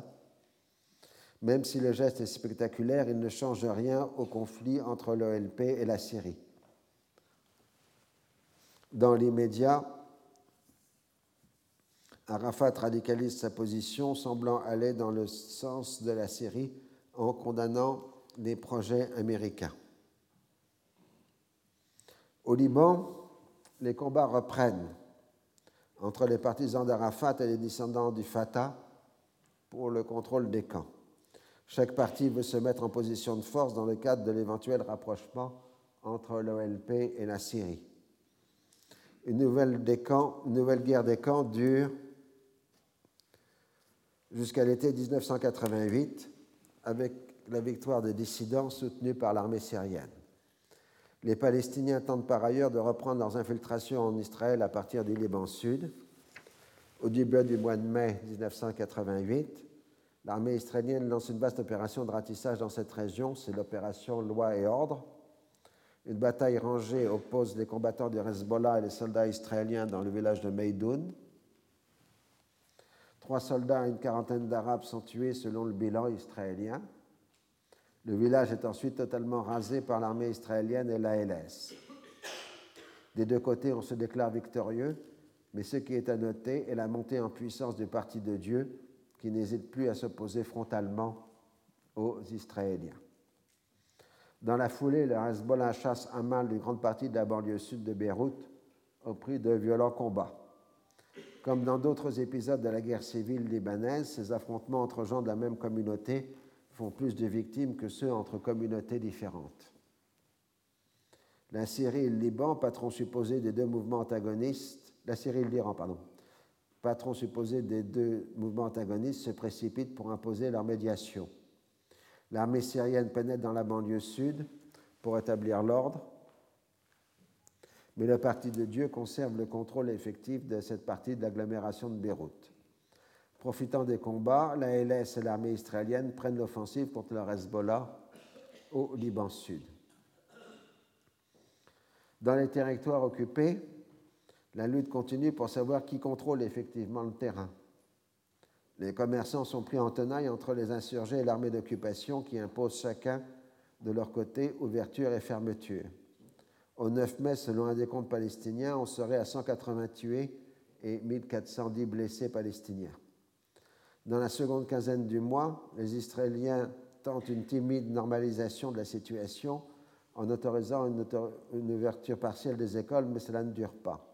Même si le geste est spectaculaire, il ne change rien au conflit entre l'OLP et la Syrie. Dans l'immédiat, Arafat radicalise sa position, semblant aller dans le sens de la Syrie en condamnant les projets américains. Au Liban, les combats reprennent entre les partisans d'Arafat et les descendants du Fatah pour le contrôle des camps. Chaque parti veut se mettre en position de force dans le cadre de l'éventuel rapprochement entre l'OLP et la Syrie une nouvelle, des camps, nouvelle guerre des camps dure jusqu'à l'été 1988, avec la victoire des dissidents soutenus par l'armée syrienne. Les Palestiniens tentent par ailleurs de reprendre leurs infiltrations en Israël à partir du Liban Sud. Au début du mois de mai 1988, l'armée israélienne lance une vaste opération de ratissage dans cette région, c'est l'opération Loi et Ordre. Une bataille rangée oppose les combattants du Hezbollah et les soldats israéliens dans le village de Meidoun. Trois soldats et une quarantaine d'Arabes sont tués selon le bilan israélien. Le village est ensuite totalement rasé par l'armée israélienne et l'ALS. Des deux côtés, on se déclare victorieux, mais ce qui est à noter est la montée en puissance du Parti de Dieu, qui n'hésite plus à s'opposer frontalement aux Israéliens. Dans la foulée, le Hezbollah chasse à mal une grande partie de la banlieue sud de Beyrouth au prix de violents combats. Comme dans d'autres épisodes de la guerre civile libanaise, ces affrontements entre gens de la même communauté font plus de victimes que ceux entre communautés différentes. La Syrie et le Liban, patron supposé des deux mouvements antagonistes, la Syrie et l'Iran, pardon, patron supposé des deux mouvements antagonistes, se précipitent pour imposer leur médiation. L'armée syrienne pénètre dans la banlieue sud pour établir l'ordre mais le Parti de Dieu conserve le contrôle effectif de cette partie de l'agglomération de Beyrouth. Profitant des combats, la LS et l'armée israélienne prennent l'offensive contre le Hezbollah au Liban Sud. Dans les territoires occupés, la lutte continue pour savoir qui contrôle effectivement le terrain. Les commerçants sont pris en tenaille entre les insurgés et l'armée d'occupation qui imposent chacun de leur côté ouverture et fermeture. Au 9 mai, selon un décompte palestinien, on serait à 180 tués et 1410 blessés palestiniens. Dans la seconde quinzaine du mois, les Israéliens tentent une timide normalisation de la situation en autorisant une, ouverture partielle des écoles, mais cela ne dure pas.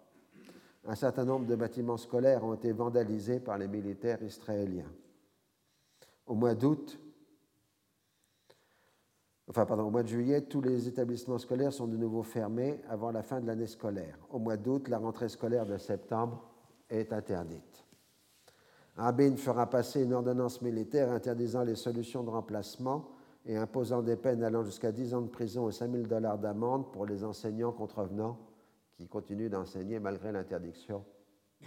Un certain nombre de bâtiments scolaires ont été vandalisés par les militaires israéliens. Au mois d'août, enfin pardon, au mois de juillet, tous les établissements scolaires sont de nouveau fermés avant la fin de l'année scolaire. Au mois d'août, la rentrée scolaire de septembre est interdite. Rabin fera passer une ordonnance militaire interdisant les solutions de remplacement et imposant des peines allant jusqu'à 10 ans de prison et 5 000 dollars d'amende pour les enseignants contrevenants qui continuent d'enseigner malgré l'interdiction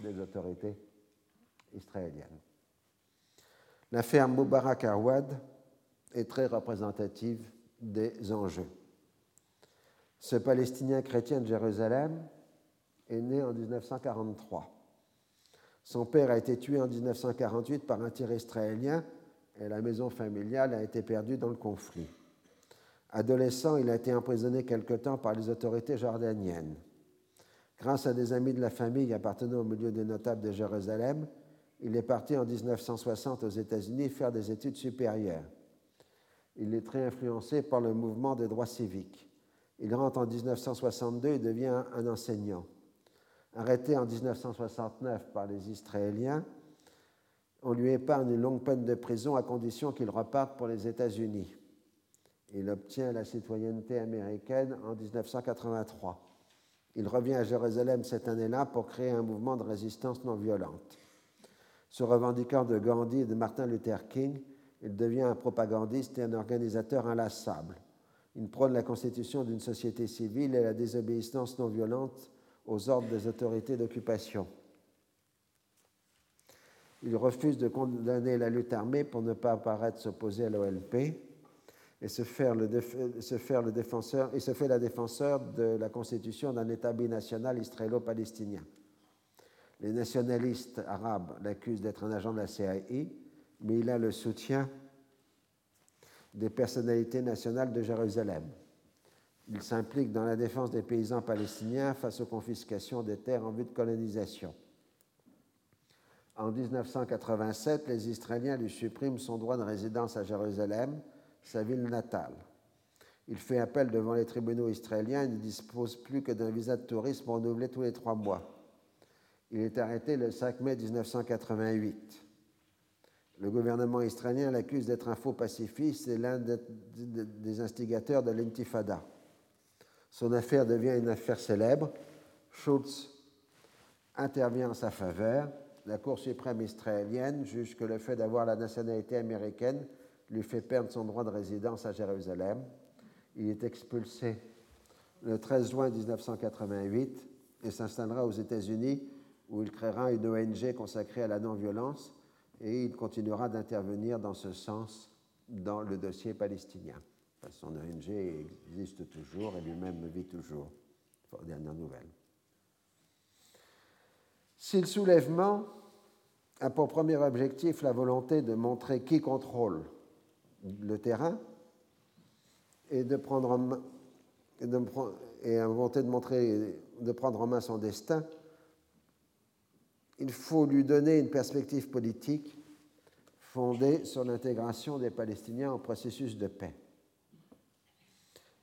des autorités israéliennes. L'affaire Mubarak Awad est très représentative des enjeux. Ce Palestinien chrétien de Jérusalem est né en 1943. Son père a été tué en 1948 par un tir israélien et la maison familiale a été perdue dans le conflit. Adolescent, il a été emprisonné quelque temps par les autorités jordaniennes. Grâce à des amis de la famille appartenant au milieu des notables de Jérusalem, il est parti en 1960 aux États-Unis faire des études supérieures. Il est très influencé par le mouvement des droits civiques. Il rentre en 1962 et devient un enseignant. Arrêté en 1969 par les Israéliens, on lui épargne une longue peine de prison à condition qu'il reparte pour les États-Unis. Il obtient la citoyenneté américaine en 1983. Il revient à Jérusalem cette année-là pour créer un mouvement de résistance non violente. Se revendiquant de Gandhi et de Martin Luther King, il devient un propagandiste et un organisateur inlassable. Il prône la constitution d'une société civile et la désobéissance non violente aux ordres des autorités d'occupation. Il refuse de condamner la lutte armée pour ne pas apparaître s'opposer à l'OLP et se fait la défenseur de la constitution d'un État binational israélo-palestinien. Les nationalistes arabes l'accusent d'être un agent de la CIA mais il a le soutien des personnalités nationales de Jérusalem. Il s'implique dans la défense des paysans palestiniens face aux confiscations des terres en vue de colonisation. En 1987, les Israéliens lui suppriment son droit de résidence à Jérusalem, sa ville natale. Il fait appel devant les tribunaux israéliens et ne dispose plus que d'un visa de tourisme renouvelé tous les trois mois. Il est arrêté le 5 mai 1988. Le gouvernement israélien l'accuse d'être un faux pacifiste et l'un des instigateurs de l'intifada. Son affaire devient une affaire célèbre. Schultz intervient en sa faveur la Cour suprême israélienne juge que le fait d'avoir la nationalité américaine lui fait perdre son droit de résidence à Jérusalem. Il est expulsé le 13 juin 1988 et s'installera aux États-Unis où il créera une ONG consacrée à la non-violence et il continuera d'intervenir dans ce sens dans le dossier palestinien. Son ONG existe toujours et lui-même vit toujours, dernière nouvelle. Si le soulèvement a pour premier objectif la volonté de montrer qui contrôle le terrain et de prendre et, volonté de montrer de prendre en main son destin, il faut lui donner une perspective politique fondée sur l'intégration des Palestiniens au processus de paix.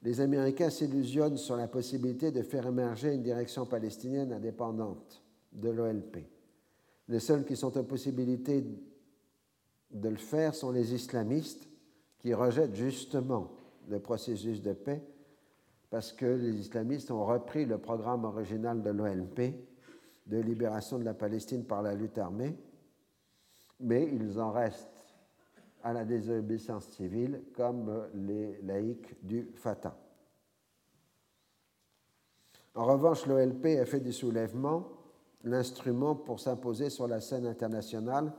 Les Américains s'illusionnent sur la possibilité de faire émerger une direction palestinienne indépendante de l'OLP. Les seuls qui sont en possibilité de le faire sont les islamistes qui rejettent justement le processus de paix parce que les islamistes ont repris le programme original de l'OLP de libération de la Palestine par la lutte armée, mais ils en restent à la désobéissance civile comme les laïcs du Fatah. En revanche, l'OLP a fait du soulèvement l'instrument pour s'imposer sur la scène internationale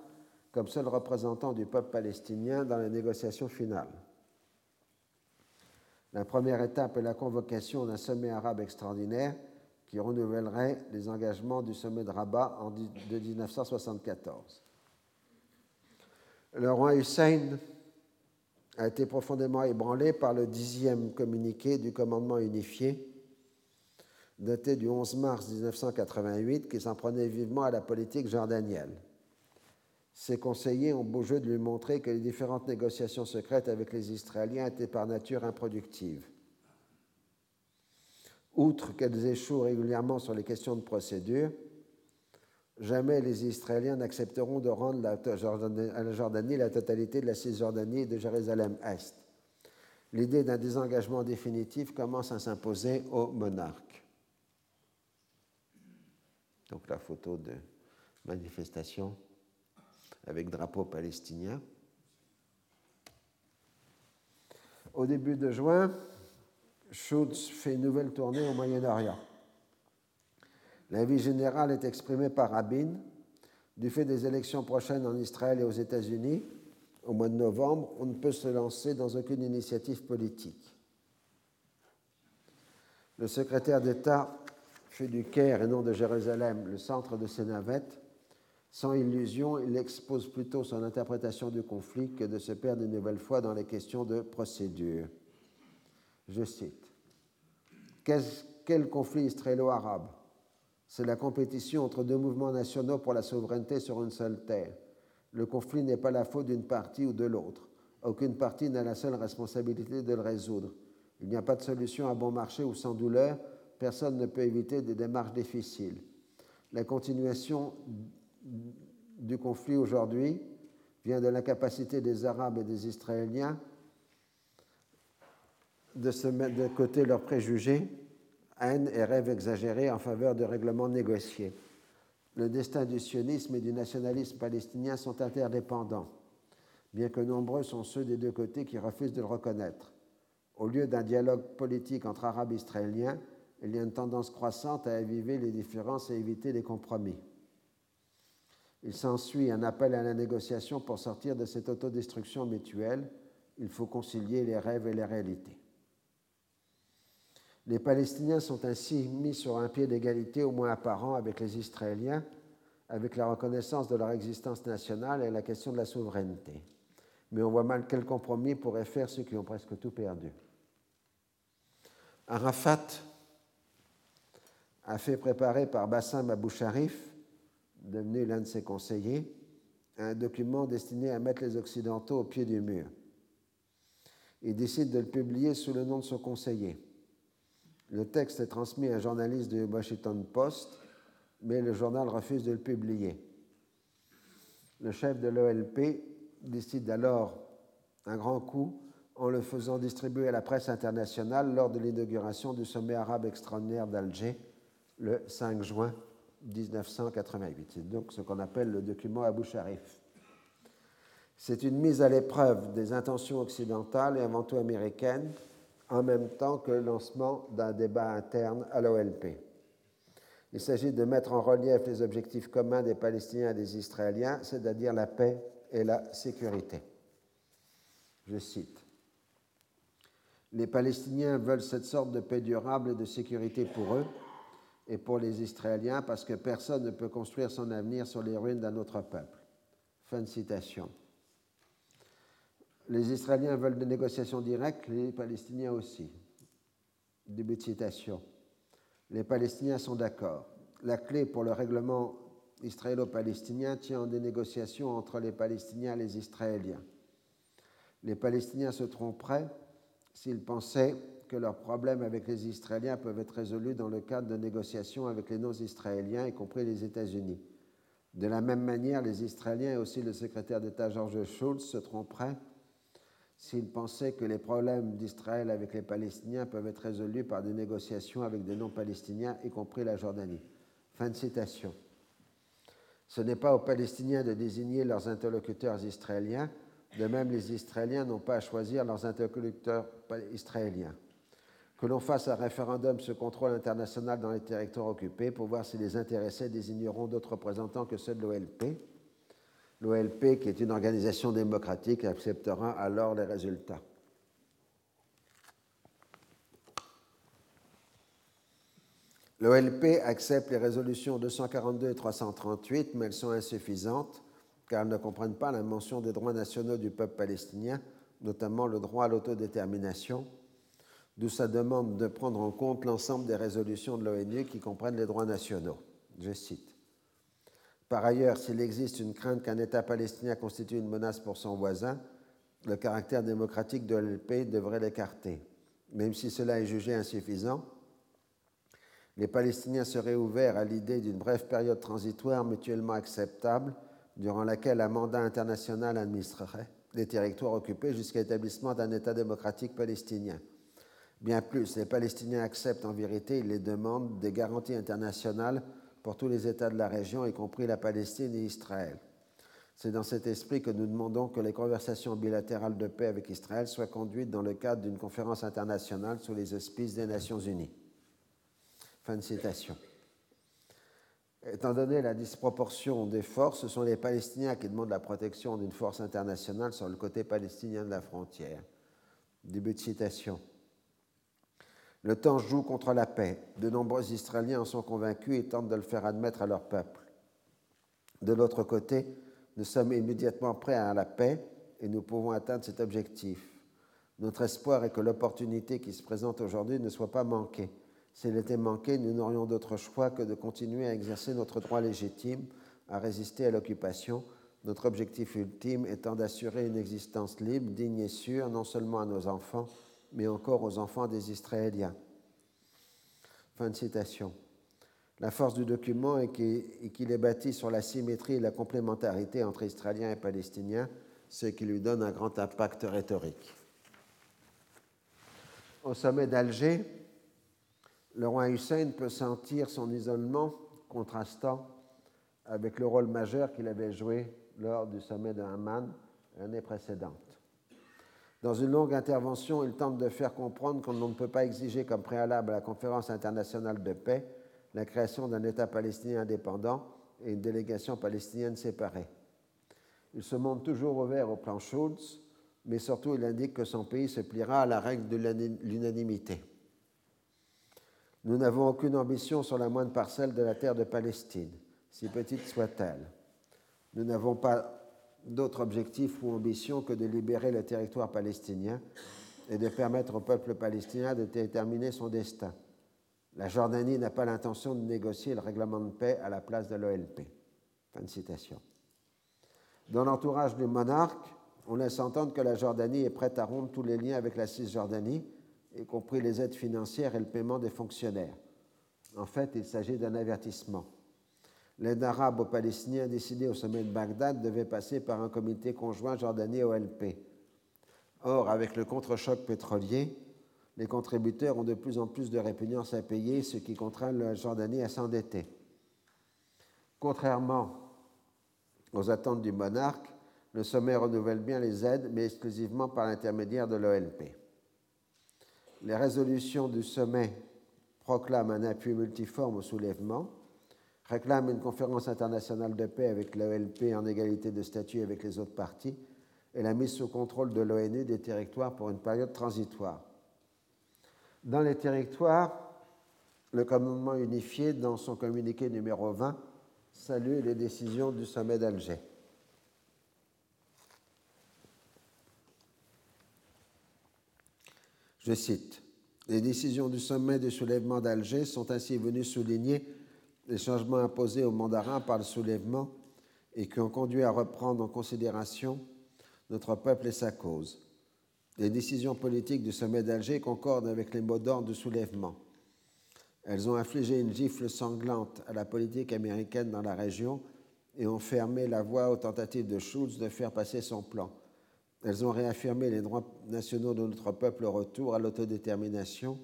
comme seul représentant du peuple palestinien dans les négociations finales. La première étape est la convocation d'un sommet arabe extraordinaire qui renouvellerait les engagements du sommet de Rabat de 1974. Le roi Hussein a été profondément ébranlé par le dixième communiqué du commandement unifié, daté du 11 mars 1988, qui s'en prenait vivement à la politique jordanienne. Ses conseillers ont beau jeu de lui montrer que les différentes négociations secrètes avec les Israéliens étaient par nature improductives. Outre qu'elles échouent régulièrement sur les questions de procédure, jamais les Israéliens n'accepteront de rendre à la Jordanie la totalité de la Cisjordanie et de Jérusalem-Est. L'idée d'un désengagement définitif commence à s'imposer aux monarques. Donc la photo de manifestation avec drapeau palestinien. Au début de juin, Schutz fait une nouvelle tournée au Moyen-Orient. L'avis général est exprimé par Rabin. Du fait des élections prochaines en Israël et aux États-Unis, au mois de novembre, on ne peut se lancer dans aucune initiative politique. Le secrétaire d'État fait du Caire et non de Jérusalem le centre de ses navettes. Sans illusion, il expose plutôt son interprétation du conflit que de se perdre une nouvelle fois dans les questions de procédure. Je cite Quel conflit israélo-arabe? C'est la compétition entre deux mouvements nationaux pour la souveraineté sur une seule terre. Le conflit n'est pas la faute d'une partie ou de l'autre. Aucune partie n'a la seule responsabilité de le résoudre. Il n'y a pas de solution à bon marché ou sans douleur. Personne ne peut éviter des démarches difficiles. La continuation du conflit aujourd'hui vient de l'incapacité des Arabes et des Israéliens de se mettre de côté leurs préjugés, haine et rêves exagérés en faveur de règlements négociés. Le destin du sionisme et du nationalisme palestinien sont interdépendants, bien que nombreux sont ceux des deux côtés qui refusent de le reconnaître. Au lieu d'un dialogue politique entre Arabes et Israéliens, il y a une tendance croissante à aviver les différences et éviter les compromis. Il s'ensuit un appel à la négociation pour sortir de cette autodestruction mutuelle. Il faut concilier les rêves et les réalités. Les Palestiniens sont ainsi mis sur un pied d'égalité au moins apparent avec les Israéliens, avec la reconnaissance de leur existence nationale et la question de la souveraineté. Mais on voit mal quel compromis pourrait faire ceux qui ont presque tout perdu. Arafat a fait préparer par Bassam Abou Sharif, devenu l'un de ses conseillers, un document destiné à mettre les Occidentaux au pied du mur. Il décide de le publier sous le nom de son conseiller. Le texte est transmis à un journaliste du Washington Post, mais le journal refuse de le publier. Le chef de l'OLP décide alors un grand coup en le faisant distribuer à la presse internationale lors de l'inauguration du sommet arabe extraordinaire d'Alger le 5 juin 1988. C'est donc ce qu'on appelle le document Abu Sharif. C'est une mise à l'épreuve des intentions occidentales et avant tout américaines, en même temps que le lancement d'un débat interne à l'OLP. Il s'agit de mettre en relief les objectifs communs des Palestiniens et des Israéliens, c'est-à-dire la paix et la sécurité. Je cite. Les Palestiniens veulent cette sorte de paix durable et de sécurité pour eux et pour les Israéliens parce que personne ne peut construire son avenir sur les ruines d'un autre peuple. Fin de citation. Les Israéliens veulent des négociations directes, les Palestiniens aussi. Début de citation. Les Palestiniens sont d'accord. La clé pour le règlement israélo-palestinien tient en des négociations entre les Palestiniens et les Israéliens. Les Palestiniens se tromperaient s'ils pensaient que leurs problèmes avec les Israéliens peuvent être résolus dans le cadre de négociations avec les non-israéliens, y compris les États-Unis. De la même manière, les Israéliens et aussi le secrétaire d'État George Schultz se tromperaient s'ils pensaient que les problèmes d'Israël avec les Palestiniens peuvent être résolus par des négociations avec des non-Palestiniens, y compris la Jordanie. Fin de citation. Ce n'est pas aux Palestiniens de désigner leurs interlocuteurs israéliens, de même les Israéliens n'ont pas à choisir leurs interlocuteurs israéliens. Que l'on fasse un référendum sur contrôle international dans les territoires occupés pour voir si les intéressés désigneront d'autres représentants que ceux de l'OLP L'OLP, qui est une organisation démocratique, acceptera alors les résultats. L'OLP accepte les résolutions 242 et 338, mais elles sont insuffisantes car elles ne comprennent pas la mention des droits nationaux du peuple palestinien, notamment le droit à l'autodétermination, d'où sa demande de prendre en compte l'ensemble des résolutions de l'ONU qui comprennent les droits nationaux. Je cite. Par ailleurs, s'il existe une crainte qu'un État palestinien constitue une menace pour son voisin, le caractère démocratique de l'LP devrait l'écarter. Même si cela est jugé insuffisant, les Palestiniens seraient ouverts à l'idée d'une brève période transitoire mutuellement acceptable durant laquelle un mandat international administrerait les territoires occupés jusqu'à l'établissement d'un État démocratique palestinien. Bien plus, les Palestiniens acceptent en vérité, les demandent, des garanties internationales pour tous les États de la région, y compris la Palestine et Israël. C'est dans cet esprit que nous demandons que les conversations bilatérales de paix avec Israël soient conduites dans le cadre d'une conférence internationale sous les auspices des Nations Unies. Fin de citation. Étant donné la disproportion des forces, ce sont les Palestiniens qui demandent la protection d'une force internationale sur le côté palestinien de la frontière. Début de citation. Le temps joue contre la paix. De nombreux Israéliens en sont convaincus et tentent de le faire admettre à leur peuple. De l'autre côté, nous sommes immédiatement prêts à la paix et nous pouvons atteindre cet objectif. Notre espoir est que l'opportunité qui se présente aujourd'hui ne soit pas manquée. Si elle était manquée, nous n'aurions d'autre choix que de continuer à exercer notre droit légitime à résister à l'occupation, notre objectif ultime étant d'assurer une existence libre, digne et sûre, non seulement à nos enfants, mais encore aux enfants des Israéliens. Fin de citation. La force du document est qu'il est bâti sur la symétrie et la complémentarité entre Israéliens et Palestiniens, ce qui lui donne un grand impact rhétorique. Au sommet d'Alger, le roi Hussein peut sentir son isolement contrastant avec le rôle majeur qu'il avait joué lors du sommet de Amman l'année précédente. Dans une longue intervention, il tente de faire comprendre qu'on ne peut pas exiger comme préalable à la conférence internationale de paix la création d'un État palestinien indépendant et une délégation palestinienne séparée. Il se montre toujours ouvert au plan Schultz, mais surtout il indique que son pays se pliera à la règle de l'unanimité. Nous n'avons aucune ambition sur la moindre parcelle de la terre de Palestine, si petite soit-elle. Nous n'avons pas d'autre objectif ou ambition que de libérer le territoire palestinien et de permettre au peuple palestinien de déterminer son destin. La Jordanie n'a pas l'intention de négocier le règlement de paix à la place de l'OLP. Fin de citation. Dans l'entourage du monarque, on laisse entendre que la Jordanie est prête à rompre tous les liens avec la Cisjordanie, y compris les aides financières et le paiement des fonctionnaires. En fait, il s'agit d'un avertissement. L'aide arabe aux Palestiniens décidée au sommet de Bagdad devait passer par un comité conjoint Jordanie-OLP. Or, avec le contre-choc pétrolier, les contributeurs ont de plus en plus de répugnance à payer, ce qui contraint la Jordanie à s'endetter. Contrairement aux attentes du monarque, le sommet renouvelle bien les aides, mais exclusivement par l'intermédiaire de l'OLP. Les résolutions du sommet proclament un appui multiforme au soulèvement, réclament une conférence internationale de paix avec l'OLP en égalité de statut avec les autres parties et la mise sous contrôle de l'ONU des territoires pour une période transitoire. Dans les territoires, le commandement unifié, dans son communiqué numéro 20, salue les décisions du sommet d'Alger. Je cite, Les décisions du sommet du soulèvement d'Alger sont ainsi venues souligner les changements imposés aux mandarins par le soulèvement et qui ont conduit à reprendre en considération notre peuple et sa cause. Les décisions politiques du sommet d'Alger concordent avec les mots d'ordre du soulèvement. Elles ont infligé une gifle sanglante à la politique américaine dans la région et ont fermé la voie aux tentatives de Schulz de faire passer son plan. Elles ont réaffirmé les droits nationaux de notre peuple au retour à l'autodétermination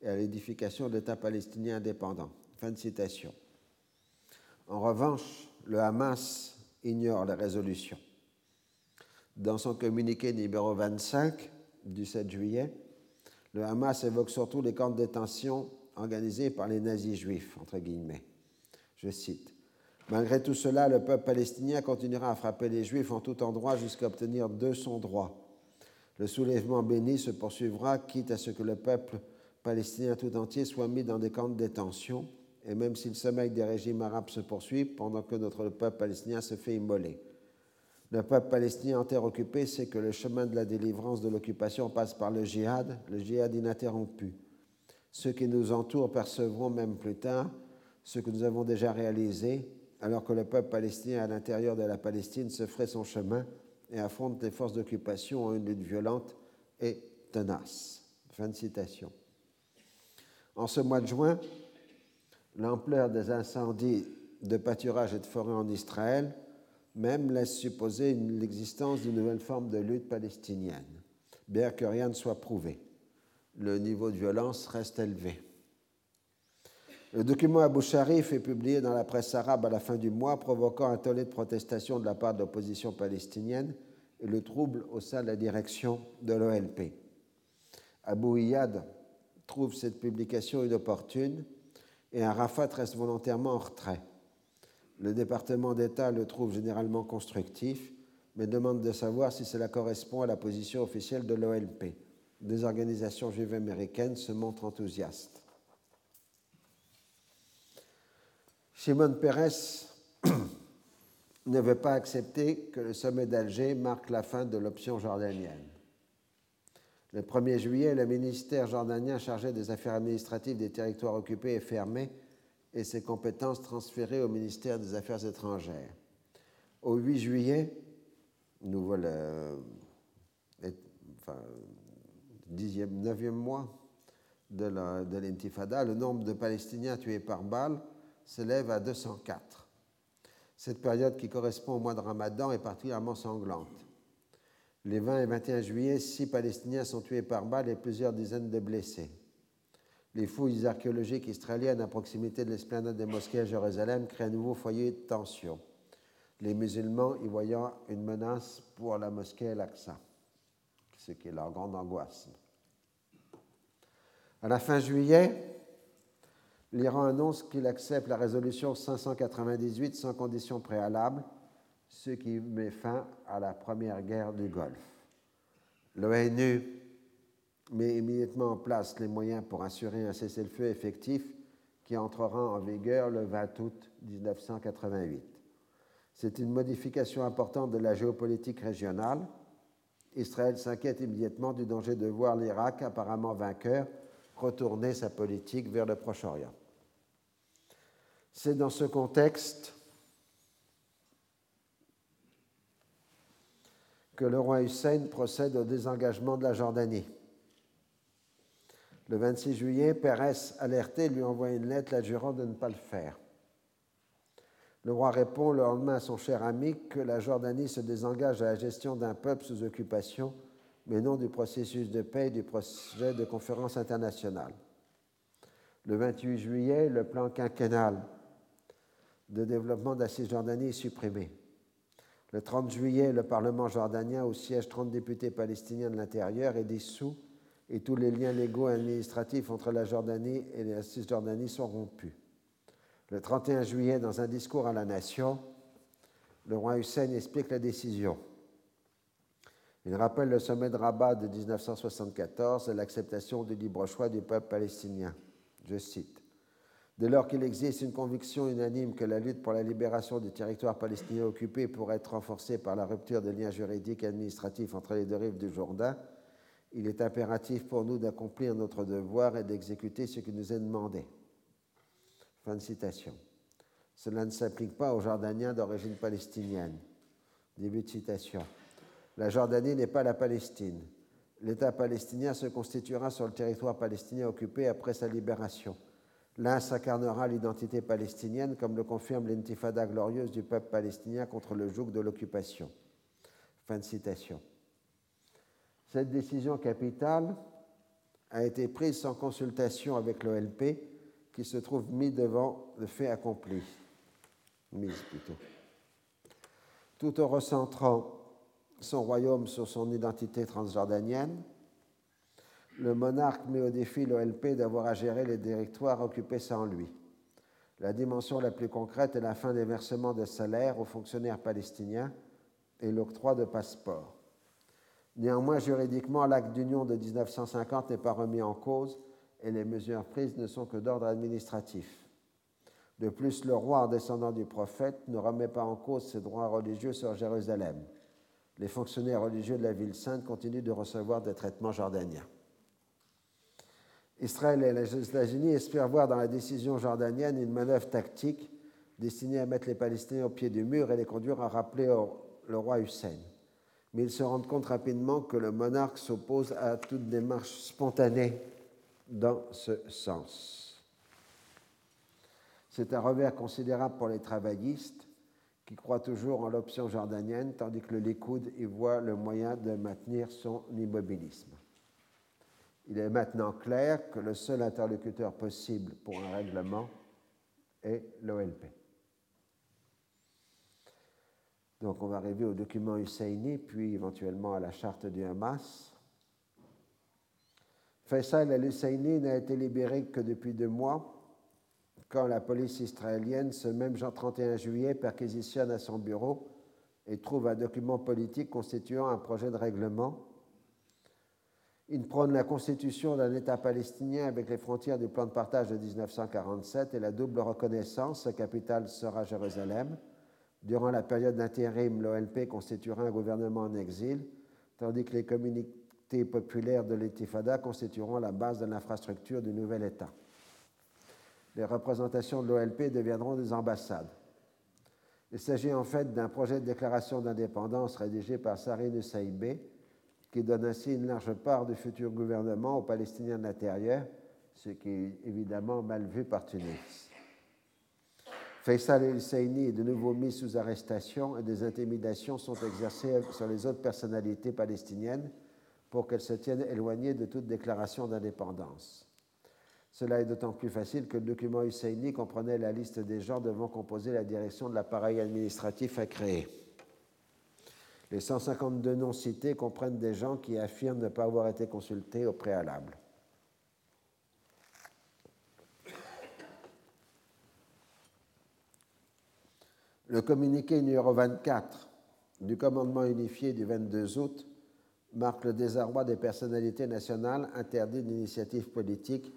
et à l'édification d'États palestiniens indépendants. Fin de citation. En revanche, le Hamas ignore les résolutions. Dans son communiqué numéro 25 du 7 juillet, le Hamas évoque surtout les camps de détention organisés par les nazis juifs, entre guillemets. Je cite. Malgré tout cela, le peuple palestinien continuera à frapper les juifs en tout endroit jusqu'à obtenir de son droit. Le soulèvement béni se poursuivra, quitte à ce que le peuple palestinien tout entier soit mis dans des camps de détention, et même si le sommeil des régimes arabes se poursuit pendant que notre peuple palestinien se fait immoler. Le peuple palestinien en terre occupée sait que le chemin de la délivrance de l'occupation passe par le djihad, le djihad ininterrompu. Ceux qui nous entourent percevront même plus tard ce que nous avons déjà réalisé, alors que le peuple palestinien à l'intérieur de la Palestine se ferait son chemin et affronte les forces d'occupation en une lutte violente et tenace. Fin de citation. En ce mois de juin, l'ampleur des incendies de pâturage et de forêt en Israël même laisse supposer l'existence d'une nouvelle forme de lutte palestinienne, bien que rien ne soit prouvé. Le niveau de violence reste élevé. Le document Abu Sharif est publié dans la presse arabe à la fin du mois, provoquant un tollé de protestation de la part de l'opposition palestinienne et le trouble au sein de la direction de l'OLP. Abu Iyad trouve cette publication inopportune et Arafat reste volontairement en retrait. Le département d'État le trouve généralement constructif, mais demande de savoir si cela correspond à la position officielle de l'OLP. Des organisations juives américaines se montrent enthousiastes. Shimon Peres ne veut pas accepter que le sommet d'Alger marque la fin de l'option jordanienne. Le 1er juillet, le ministère jordanien chargé des affaires administratives des territoires occupés est fermé et ses compétences transférées au ministère des Affaires étrangères. Au 8 juillet, 10e, 9e mois de l'intifada, le nombre de Palestiniens tués par balle s'élève à 204. Cette période qui correspond au mois de Ramadan est particulièrement sanglante. Les 20 et 21 juillet, six Palestiniens sont tués par balle et plusieurs dizaines de blessés. Les fouilles archéologiques israéliennes à proximité de l'esplanade des mosquées à Jérusalem créent un nouveau foyer de tension, les musulmans y voyant une menace pour la mosquée Al-Aqsa, ce qui est leur grande angoisse. À la fin juillet, l'Iran annonce qu'il accepte la résolution 598 sans condition préalable, ce qui met fin à la première guerre du Golfe. L'ONU met immédiatement en place les moyens pour assurer un cessez-le-feu effectif qui entrera en vigueur le 20 août 1988. C'est une modification importante de la géopolitique régionale. Israël s'inquiète immédiatement du danger de voir l'Irak, apparemment vainqueur, retourner sa politique vers le Proche-Orient. C'est dans ce contexte que le roi Hussein procède au désengagement de la Jordanie. Le 26 juillet, Pérez, alerté, lui envoie une lettre l'adjurant de ne pas le faire. Le roi répond le lendemain à son cher ami que la Jordanie se désengage à la gestion d'un peuple sous occupation, mais non du processus de paix et du projet de conférence internationale. Le 28 juillet, le plan quinquennal de développement de la Cisjordanie est supprimé. Le 30 juillet, le Parlement jordanien, où siègent 30 députés palestiniens de l'intérieur, est dissous et tous les liens légaux et administratifs entre la Jordanie et la Cisjordanie sont rompus. Le 31 juillet, dans un discours à la nation, le roi Hussein explique la décision. Il rappelle le sommet de Rabat de 1974 et l'acceptation du libre choix du peuple palestinien. Je cite Dès lors qu'il existe une conviction unanime que la lutte pour la libération du territoire palestinien occupé pourrait être renforcée par la rupture des liens juridiques et administratifs entre les deux rives du Jourdain, il est impératif pour nous d'accomplir notre devoir et d'exécuter ce qui nous est demandé. Fin de citation. Cela ne s'applique pas aux Jordaniens d'origine palestinienne. Début de citation. La Jordanie n'est pas la Palestine. L'État palestinien se constituera sur le territoire palestinien occupé après sa libération. L'un s'incarnera l'identité palestinienne, comme le confirme l'intifada glorieuse du peuple palestinien contre le joug de l'occupation. Fin de citation. Cette décision capitale a été prise sans consultation avec l'OLP, qui se trouve mis devant le fait accompli. Mise plutôt. Tout en recentrant son royaume sur son identité transjordanienne, le monarque met au défi l'OLP d'avoir à gérer les territoires occupés sans lui. La dimension la plus concrète est la fin des versements de salaires aux fonctionnaires palestiniens et l'octroi de passeports. Néanmoins, juridiquement, l'acte d'union de 1950 n'est pas remis en cause et les mesures prises ne sont que d'ordre administratif. De plus, le roi, descendant du prophète, ne remet pas en cause ses droits religieux sur Jérusalem. Les fonctionnaires religieux de la ville sainte continuent de recevoir des traitements jordaniens. Israël et les États-Unis espèrent voir dans la décision jordanienne une manœuvre tactique destinée à mettre les Palestiniens au pied du mur et les conduire à rappeler le roi Hussein mais ils se rendent compte rapidement que le monarque s'oppose à toute démarche spontanée dans ce sens. C'est un revers considérable pour les travaillistes qui croient toujours en l'option jordanienne, tandis que le Likoud y voit le moyen de maintenir son immobilisme. Il est maintenant clair que le seul interlocuteur possible pour un règlement est l'OLP. Donc on va arriver au document Husseini, puis éventuellement à la charte du Hamas. Faisal al-Husseini n'a été libéré que depuis deux mois, quand la police israélienne, ce même 31 juillet, perquisitionne à son bureau et trouve un document politique constituant un projet de règlement. Il prône la constitution d'un État palestinien avec les frontières du plan de partage de 1947 et la double reconnaissance, sa capitale sera Jérusalem Durant la période d'intérim, l'OLP constituera un gouvernement en exil, tandis que les communautés populaires de l'Etifada constitueront la base de l'infrastructure du nouvel État. Les représentations de l'OLP deviendront des ambassades. Il s'agit en fait d'un projet de déclaration d'indépendance rédigé par Sarine Saïbé, qui donne ainsi une large part du futur gouvernement aux Palestiniens de l'intérieur, ce qui est évidemment mal vu par Tunis. Faisal el-Husseini est de nouveau mis sous arrestation et des intimidations sont exercées sur les autres personnalités palestiniennes pour qu'elles se tiennent éloignées de toute déclaration d'indépendance. Cela est d'autant plus facile que le document Husseini comprenait la liste des gens devant composer la direction de l'appareil administratif à créer. Les 152 noms cités comprennent des gens qui affirment ne pas avoir été consultés au préalable. Le communiqué numéro 24 du commandement unifié du 22 août marque le désarroi des personnalités nationales interdites d'initiatives politiques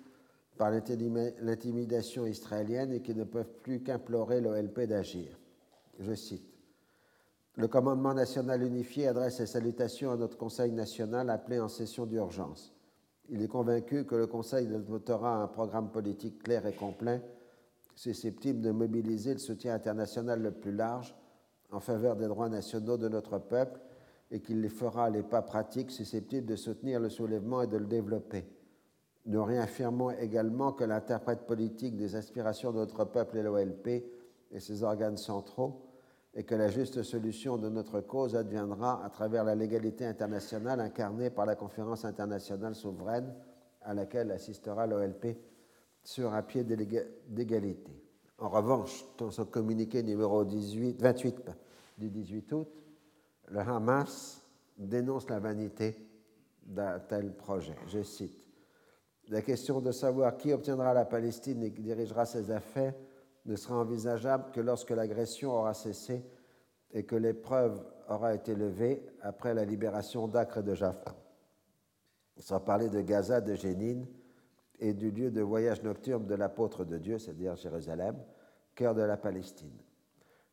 par l'intimidation israélienne et qui ne peuvent plus qu'implorer l'OLP d'agir. Je cite. Le commandement national unifié adresse ses salutations à notre Conseil national appelé en session d'urgence. Il est convaincu que le Conseil votera un programme politique clair et complet susceptible de mobiliser le soutien international le plus large en faveur des droits nationaux de notre peuple et qu'il fera les pas pratiques susceptibles de soutenir le soulèvement et de le développer. Nous réaffirmons également que l'interprète politique des aspirations de notre peuple est l'OLP et ses organes centraux et que la juste solution de notre cause adviendra à travers la légalité internationale incarnée par la conférence internationale souveraine à laquelle assistera l'OLP sur un pied d'égalité. En revanche, dans son communiqué numéro 18, 28 du 18 août, le Hamas dénonce la vanité d'un tel projet. Je cite La question de savoir qui obtiendra la Palestine et qui dirigera ses affaires ne sera envisageable que lorsque l'agression aura cessé et que l'épreuve aura été levée après la libération d'Acre et de Jaffa. Sans parler de Gaza, de Jénine et du lieu de voyage nocturne de l'apôtre de Dieu, c'est-à-dire Jérusalem, cœur de la Palestine.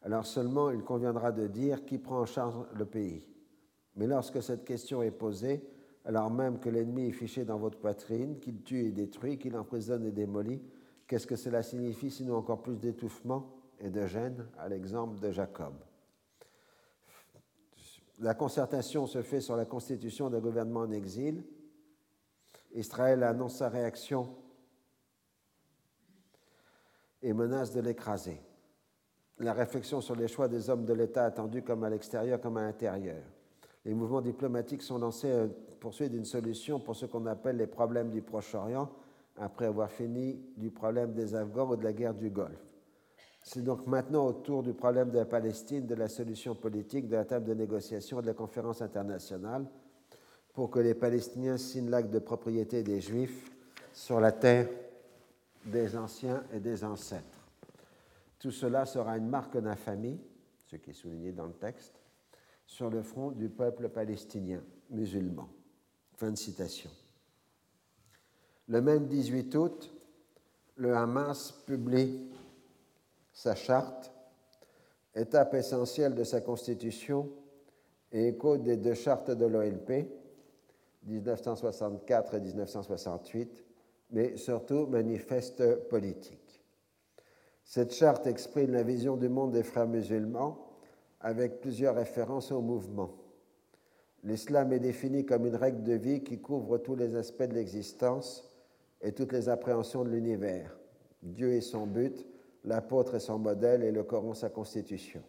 Alors seulement il conviendra de dire qui prend en charge le pays. Mais lorsque cette question est posée, alors même que l'ennemi est fiché dans votre poitrine, qu'il tue et détruit, qu'il emprisonne et démolit, qu'est-ce que cela signifie sinon encore plus d'étouffement et de gêne, à l'exemple de Jacob? La concertation se fait sur la constitution d'un gouvernement en exil. Israël annonce sa réaction et menace de l'écraser. La réflexion sur les choix des hommes de l'État attendus comme à l'extérieur comme à l'intérieur. Les mouvements diplomatiques sont lancés à poursuite d'une solution pour ce qu'on appelle les problèmes du Proche-Orient, après avoir fini du problème des Afghans ou de la guerre du Golfe. C'est donc maintenant autour du problème de la Palestine, de la solution politique, de la table de négociation et de la conférence internationale pour que les Palestiniens signent l'acte de propriété des Juifs sur la terre des anciens et des ancêtres. Tout cela sera une marque d'infamie, ce qui est souligné dans le texte, sur le front du peuple palestinien musulman. Fin de citation. Le même 18 août, le Hamas publie sa charte, étape essentielle de sa constitution et écho des deux chartes de l'OLP, 1964 et 1968, mais surtout manifeste politique. Cette charte exprime la vision du monde des frères musulmans avec plusieurs références au mouvement. L'islam est défini comme une règle de vie qui couvre tous les aspects de l'existence et toutes les appréhensions de l'univers. Dieu est son but, l'apôtre est son modèle et le Coran sa constitution.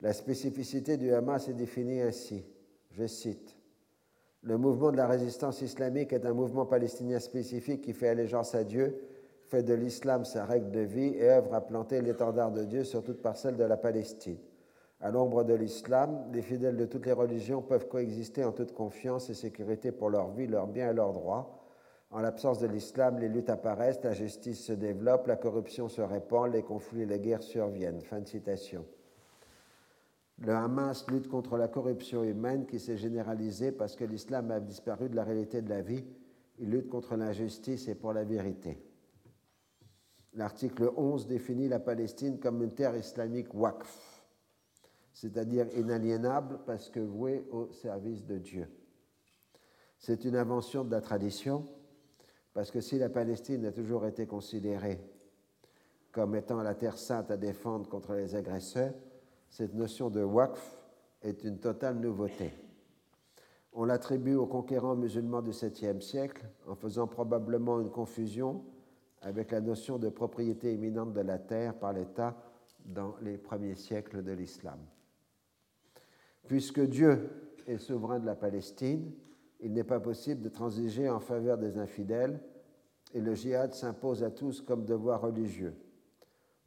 La spécificité du Hamas est définie ainsi, je cite, le mouvement de la résistance islamique est un mouvement palestinien spécifique qui fait allégeance à Dieu, fait de l'islam sa règle de vie et œuvre à planter l'étendard de Dieu sur toute parcelle de la Palestine. À l'ombre de l'islam, les fidèles de toutes les religions peuvent coexister en toute confiance et sécurité pour leur vie, leurs biens et leurs droits. En l'absence de l'islam, les luttes apparaissent, la justice se développe, la corruption se répand, les conflits et les guerres surviennent. Fin de citation. Le Hamas lutte contre la corruption humaine qui s'est généralisée parce que l'islam a disparu de la réalité de la vie. Il lutte contre l'injustice et pour la vérité. L'article 11 définit la Palestine comme une terre islamique waqf, c'est-à-dire inaliénable parce que vouée au service de Dieu. C'est une invention de la tradition parce que si la Palestine a toujours été considérée comme étant la terre sainte à défendre contre les agresseurs, cette notion de waqf est une totale nouveauté. On l'attribue aux conquérants musulmans du 7e siècle en faisant probablement une confusion avec la notion de propriété imminente de la terre par l'État dans les premiers siècles de l'islam. Puisque Dieu est souverain de la Palestine, il n'est pas possible de transiger en faveur des infidèles et le djihad s'impose à tous comme devoir religieux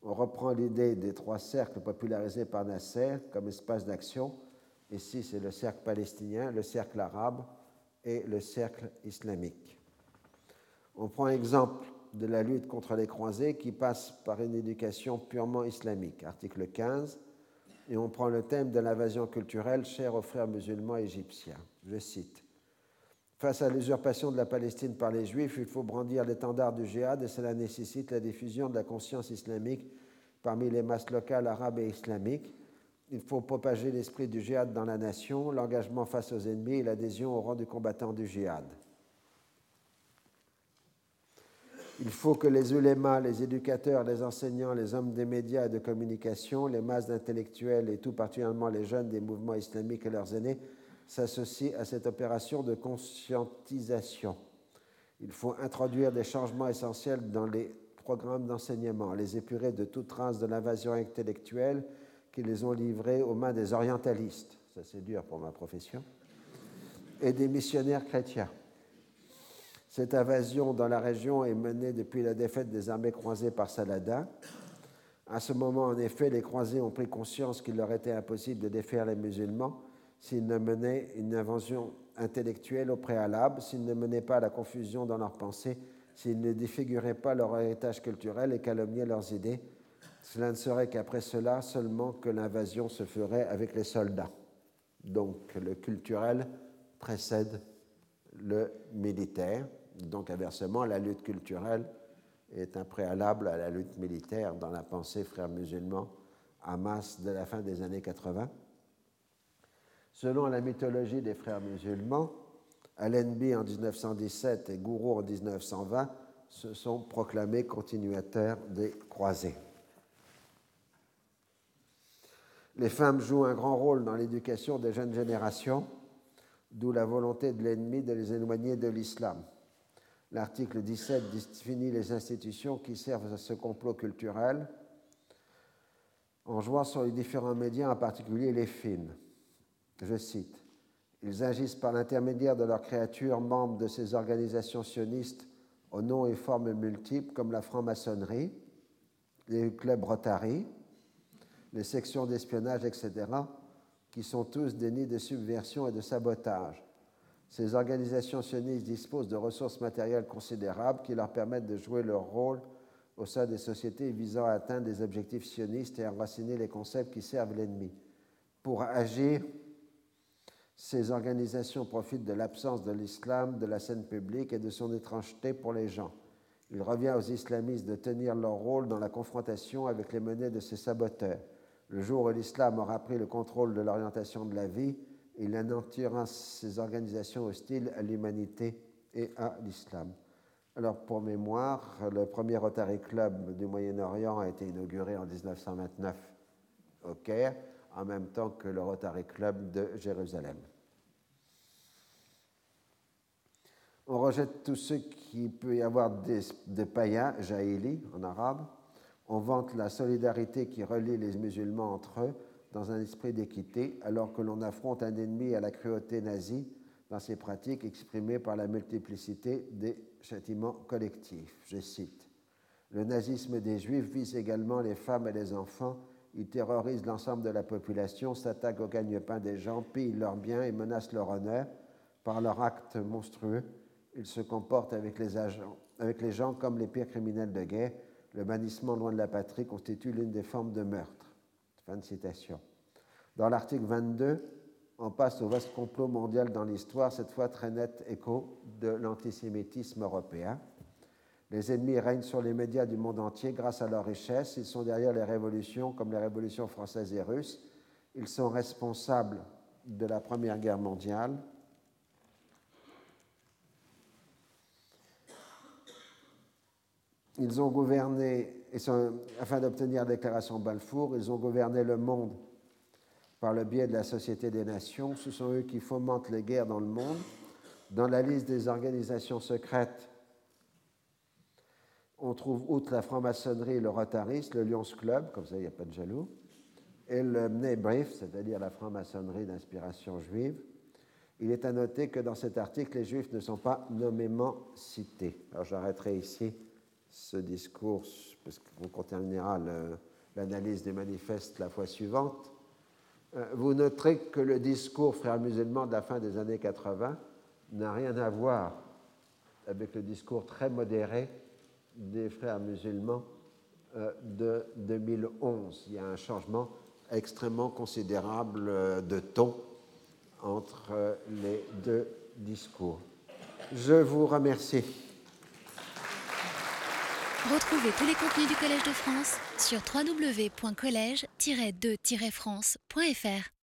on reprend l'idée des trois cercles popularisés par Nasser comme espace d'action. Ici, c'est le cercle palestinien, le cercle arabe et le cercle islamique. On prend exemple de la lutte contre les croisés qui passe par une éducation purement islamique, article 15, et on prend le thème de l'invasion culturelle chère aux frères musulmans égyptiens. Je cite Face à l'usurpation de la Palestine par les Juifs, il faut brandir l'étendard du djihad et cela nécessite la diffusion de la conscience islamique parmi les masses locales arabes et islamiques. Il faut propager l'esprit du djihad dans la nation, l'engagement face aux ennemis et l'adhésion au rang du combattant du djihad. Il faut que les ulémas, les éducateurs, les enseignants, les hommes des médias et de communication, les masses d'intellectuels et tout particulièrement les jeunes des mouvements islamiques et leurs aînés s'associe à cette opération de conscientisation. Il faut introduire des changements essentiels dans les programmes d'enseignement, les épurer de toute trace de l'invasion intellectuelle qui les ont livrés aux mains des orientalistes, ça c'est dur pour ma profession, et des missionnaires chrétiens. Cette invasion dans la région est menée depuis la défaite des armées croisées par Saladin. À ce moment, en effet, les croisés ont pris conscience qu'il leur était impossible de défaire les musulmans s'ils ne menaient une invention intellectuelle au préalable, s'ils ne menaient pas la confusion dans leurs pensées, s'ils ne défiguraient pas leur héritage culturel et calomniaient leurs idées. Cela ne serait qu'après cela seulement que l'invasion se ferait avec les soldats. Donc le culturel précède le militaire. Donc inversement, la lutte culturelle est un préalable à la lutte militaire dans la pensée frères musulmans Hamas de la fin des années 80. Selon la mythologie des frères musulmans, Allenby en 1917 et Gourou en 1920 se sont proclamés continuateurs des croisés. Les femmes jouent un grand rôle dans l'éducation des jeunes générations, d'où la volonté de l'ennemi de les éloigner de l'islam. L'article 17 définit les institutions qui servent à ce complot culturel en jouant sur les différents médias, en particulier les films. Je cite Ils agissent par l'intermédiaire de leurs créatures membres de ces organisations sionistes aux noms et formes multiples comme la franc-maçonnerie, les clubs Rotary, les sections d'espionnage, etc., qui sont tous des nids de subversion et de sabotage. Ces organisations sionistes disposent de ressources matérielles considérables qui leur permettent de jouer leur rôle au sein des sociétés visant à atteindre des objectifs sionistes et à enraciner les concepts qui servent l'ennemi. Pour agir, ces organisations profitent de l'absence de l'islam de la scène publique et de son étrangeté pour les gens. Il revient aux islamistes de tenir leur rôle dans la confrontation avec les menées de ces saboteurs. Le jour où l'islam aura pris le contrôle de l'orientation de la vie, il anéantira ces organisations hostiles à l'humanité et à l'islam. Alors, pour mémoire, le premier Rotary Club du Moyen-Orient a été inauguré en 1929 au Caire, en même temps que le Rotary Club de Jérusalem. On rejette tout ce qui peut y avoir de païens, jaïli en arabe, on vante la solidarité qui relie les musulmans entre eux dans un esprit d'équité, alors que l'on affronte un ennemi à la cruauté nazie dans ses pratiques exprimées par la multiplicité des châtiments collectifs. Je cite Le nazisme des Juifs vise également les femmes et les enfants. Il terrorise l'ensemble de la population, s'attaque au gagne-pain des gens, pille leurs biens et menace leur honneur. Par leurs actes monstrueux, ils se comportent avec les, agents, avec les gens comme les pires criminels de guerre le bannissement loin de la patrie constitue l'une des formes de meurtre. Fin de citation. Dans l'article 22, on passe au vaste complot mondial dans l'histoire, cette fois très net écho de l'antisémitisme européen. Les ennemis règnent sur les médias du monde entier grâce à leur richesse. Ils sont derrière les révolutions comme les révolutions françaises et russes. Ils sont responsables de la Première Guerre mondiale, Ils ont gouverné, afin d'obtenir la déclaration Balfour, ils ont gouverné le monde par le biais de la Société des Nations. Ce sont eux qui fomentent les guerres dans le monde. Dans la liste des organisations secrètes, on trouve outre la franc-maçonnerie le rotariste, le Lions Club, comme ça il n'y a pas de jaloux, et le Mnebrif, c'est-à-dire la franc-maçonnerie d'inspiration juive. Il est à noter que dans cet article, les juifs ne sont pas nommément cités. Alors j'arrêterai ici ce discours, parce qu'on terminera l'analyse des manifestes la fois suivante, euh, vous noterez que le discours frères musulmans de la fin des années 80 n'a rien à voir avec le discours très modéré des frères musulmans euh, de 2011. Il y a un changement extrêmement considérable euh, de ton entre les deux discours. Je vous remercie. Retrouvez tous les contenus du Collège de France sur www.colège-2-france.fr.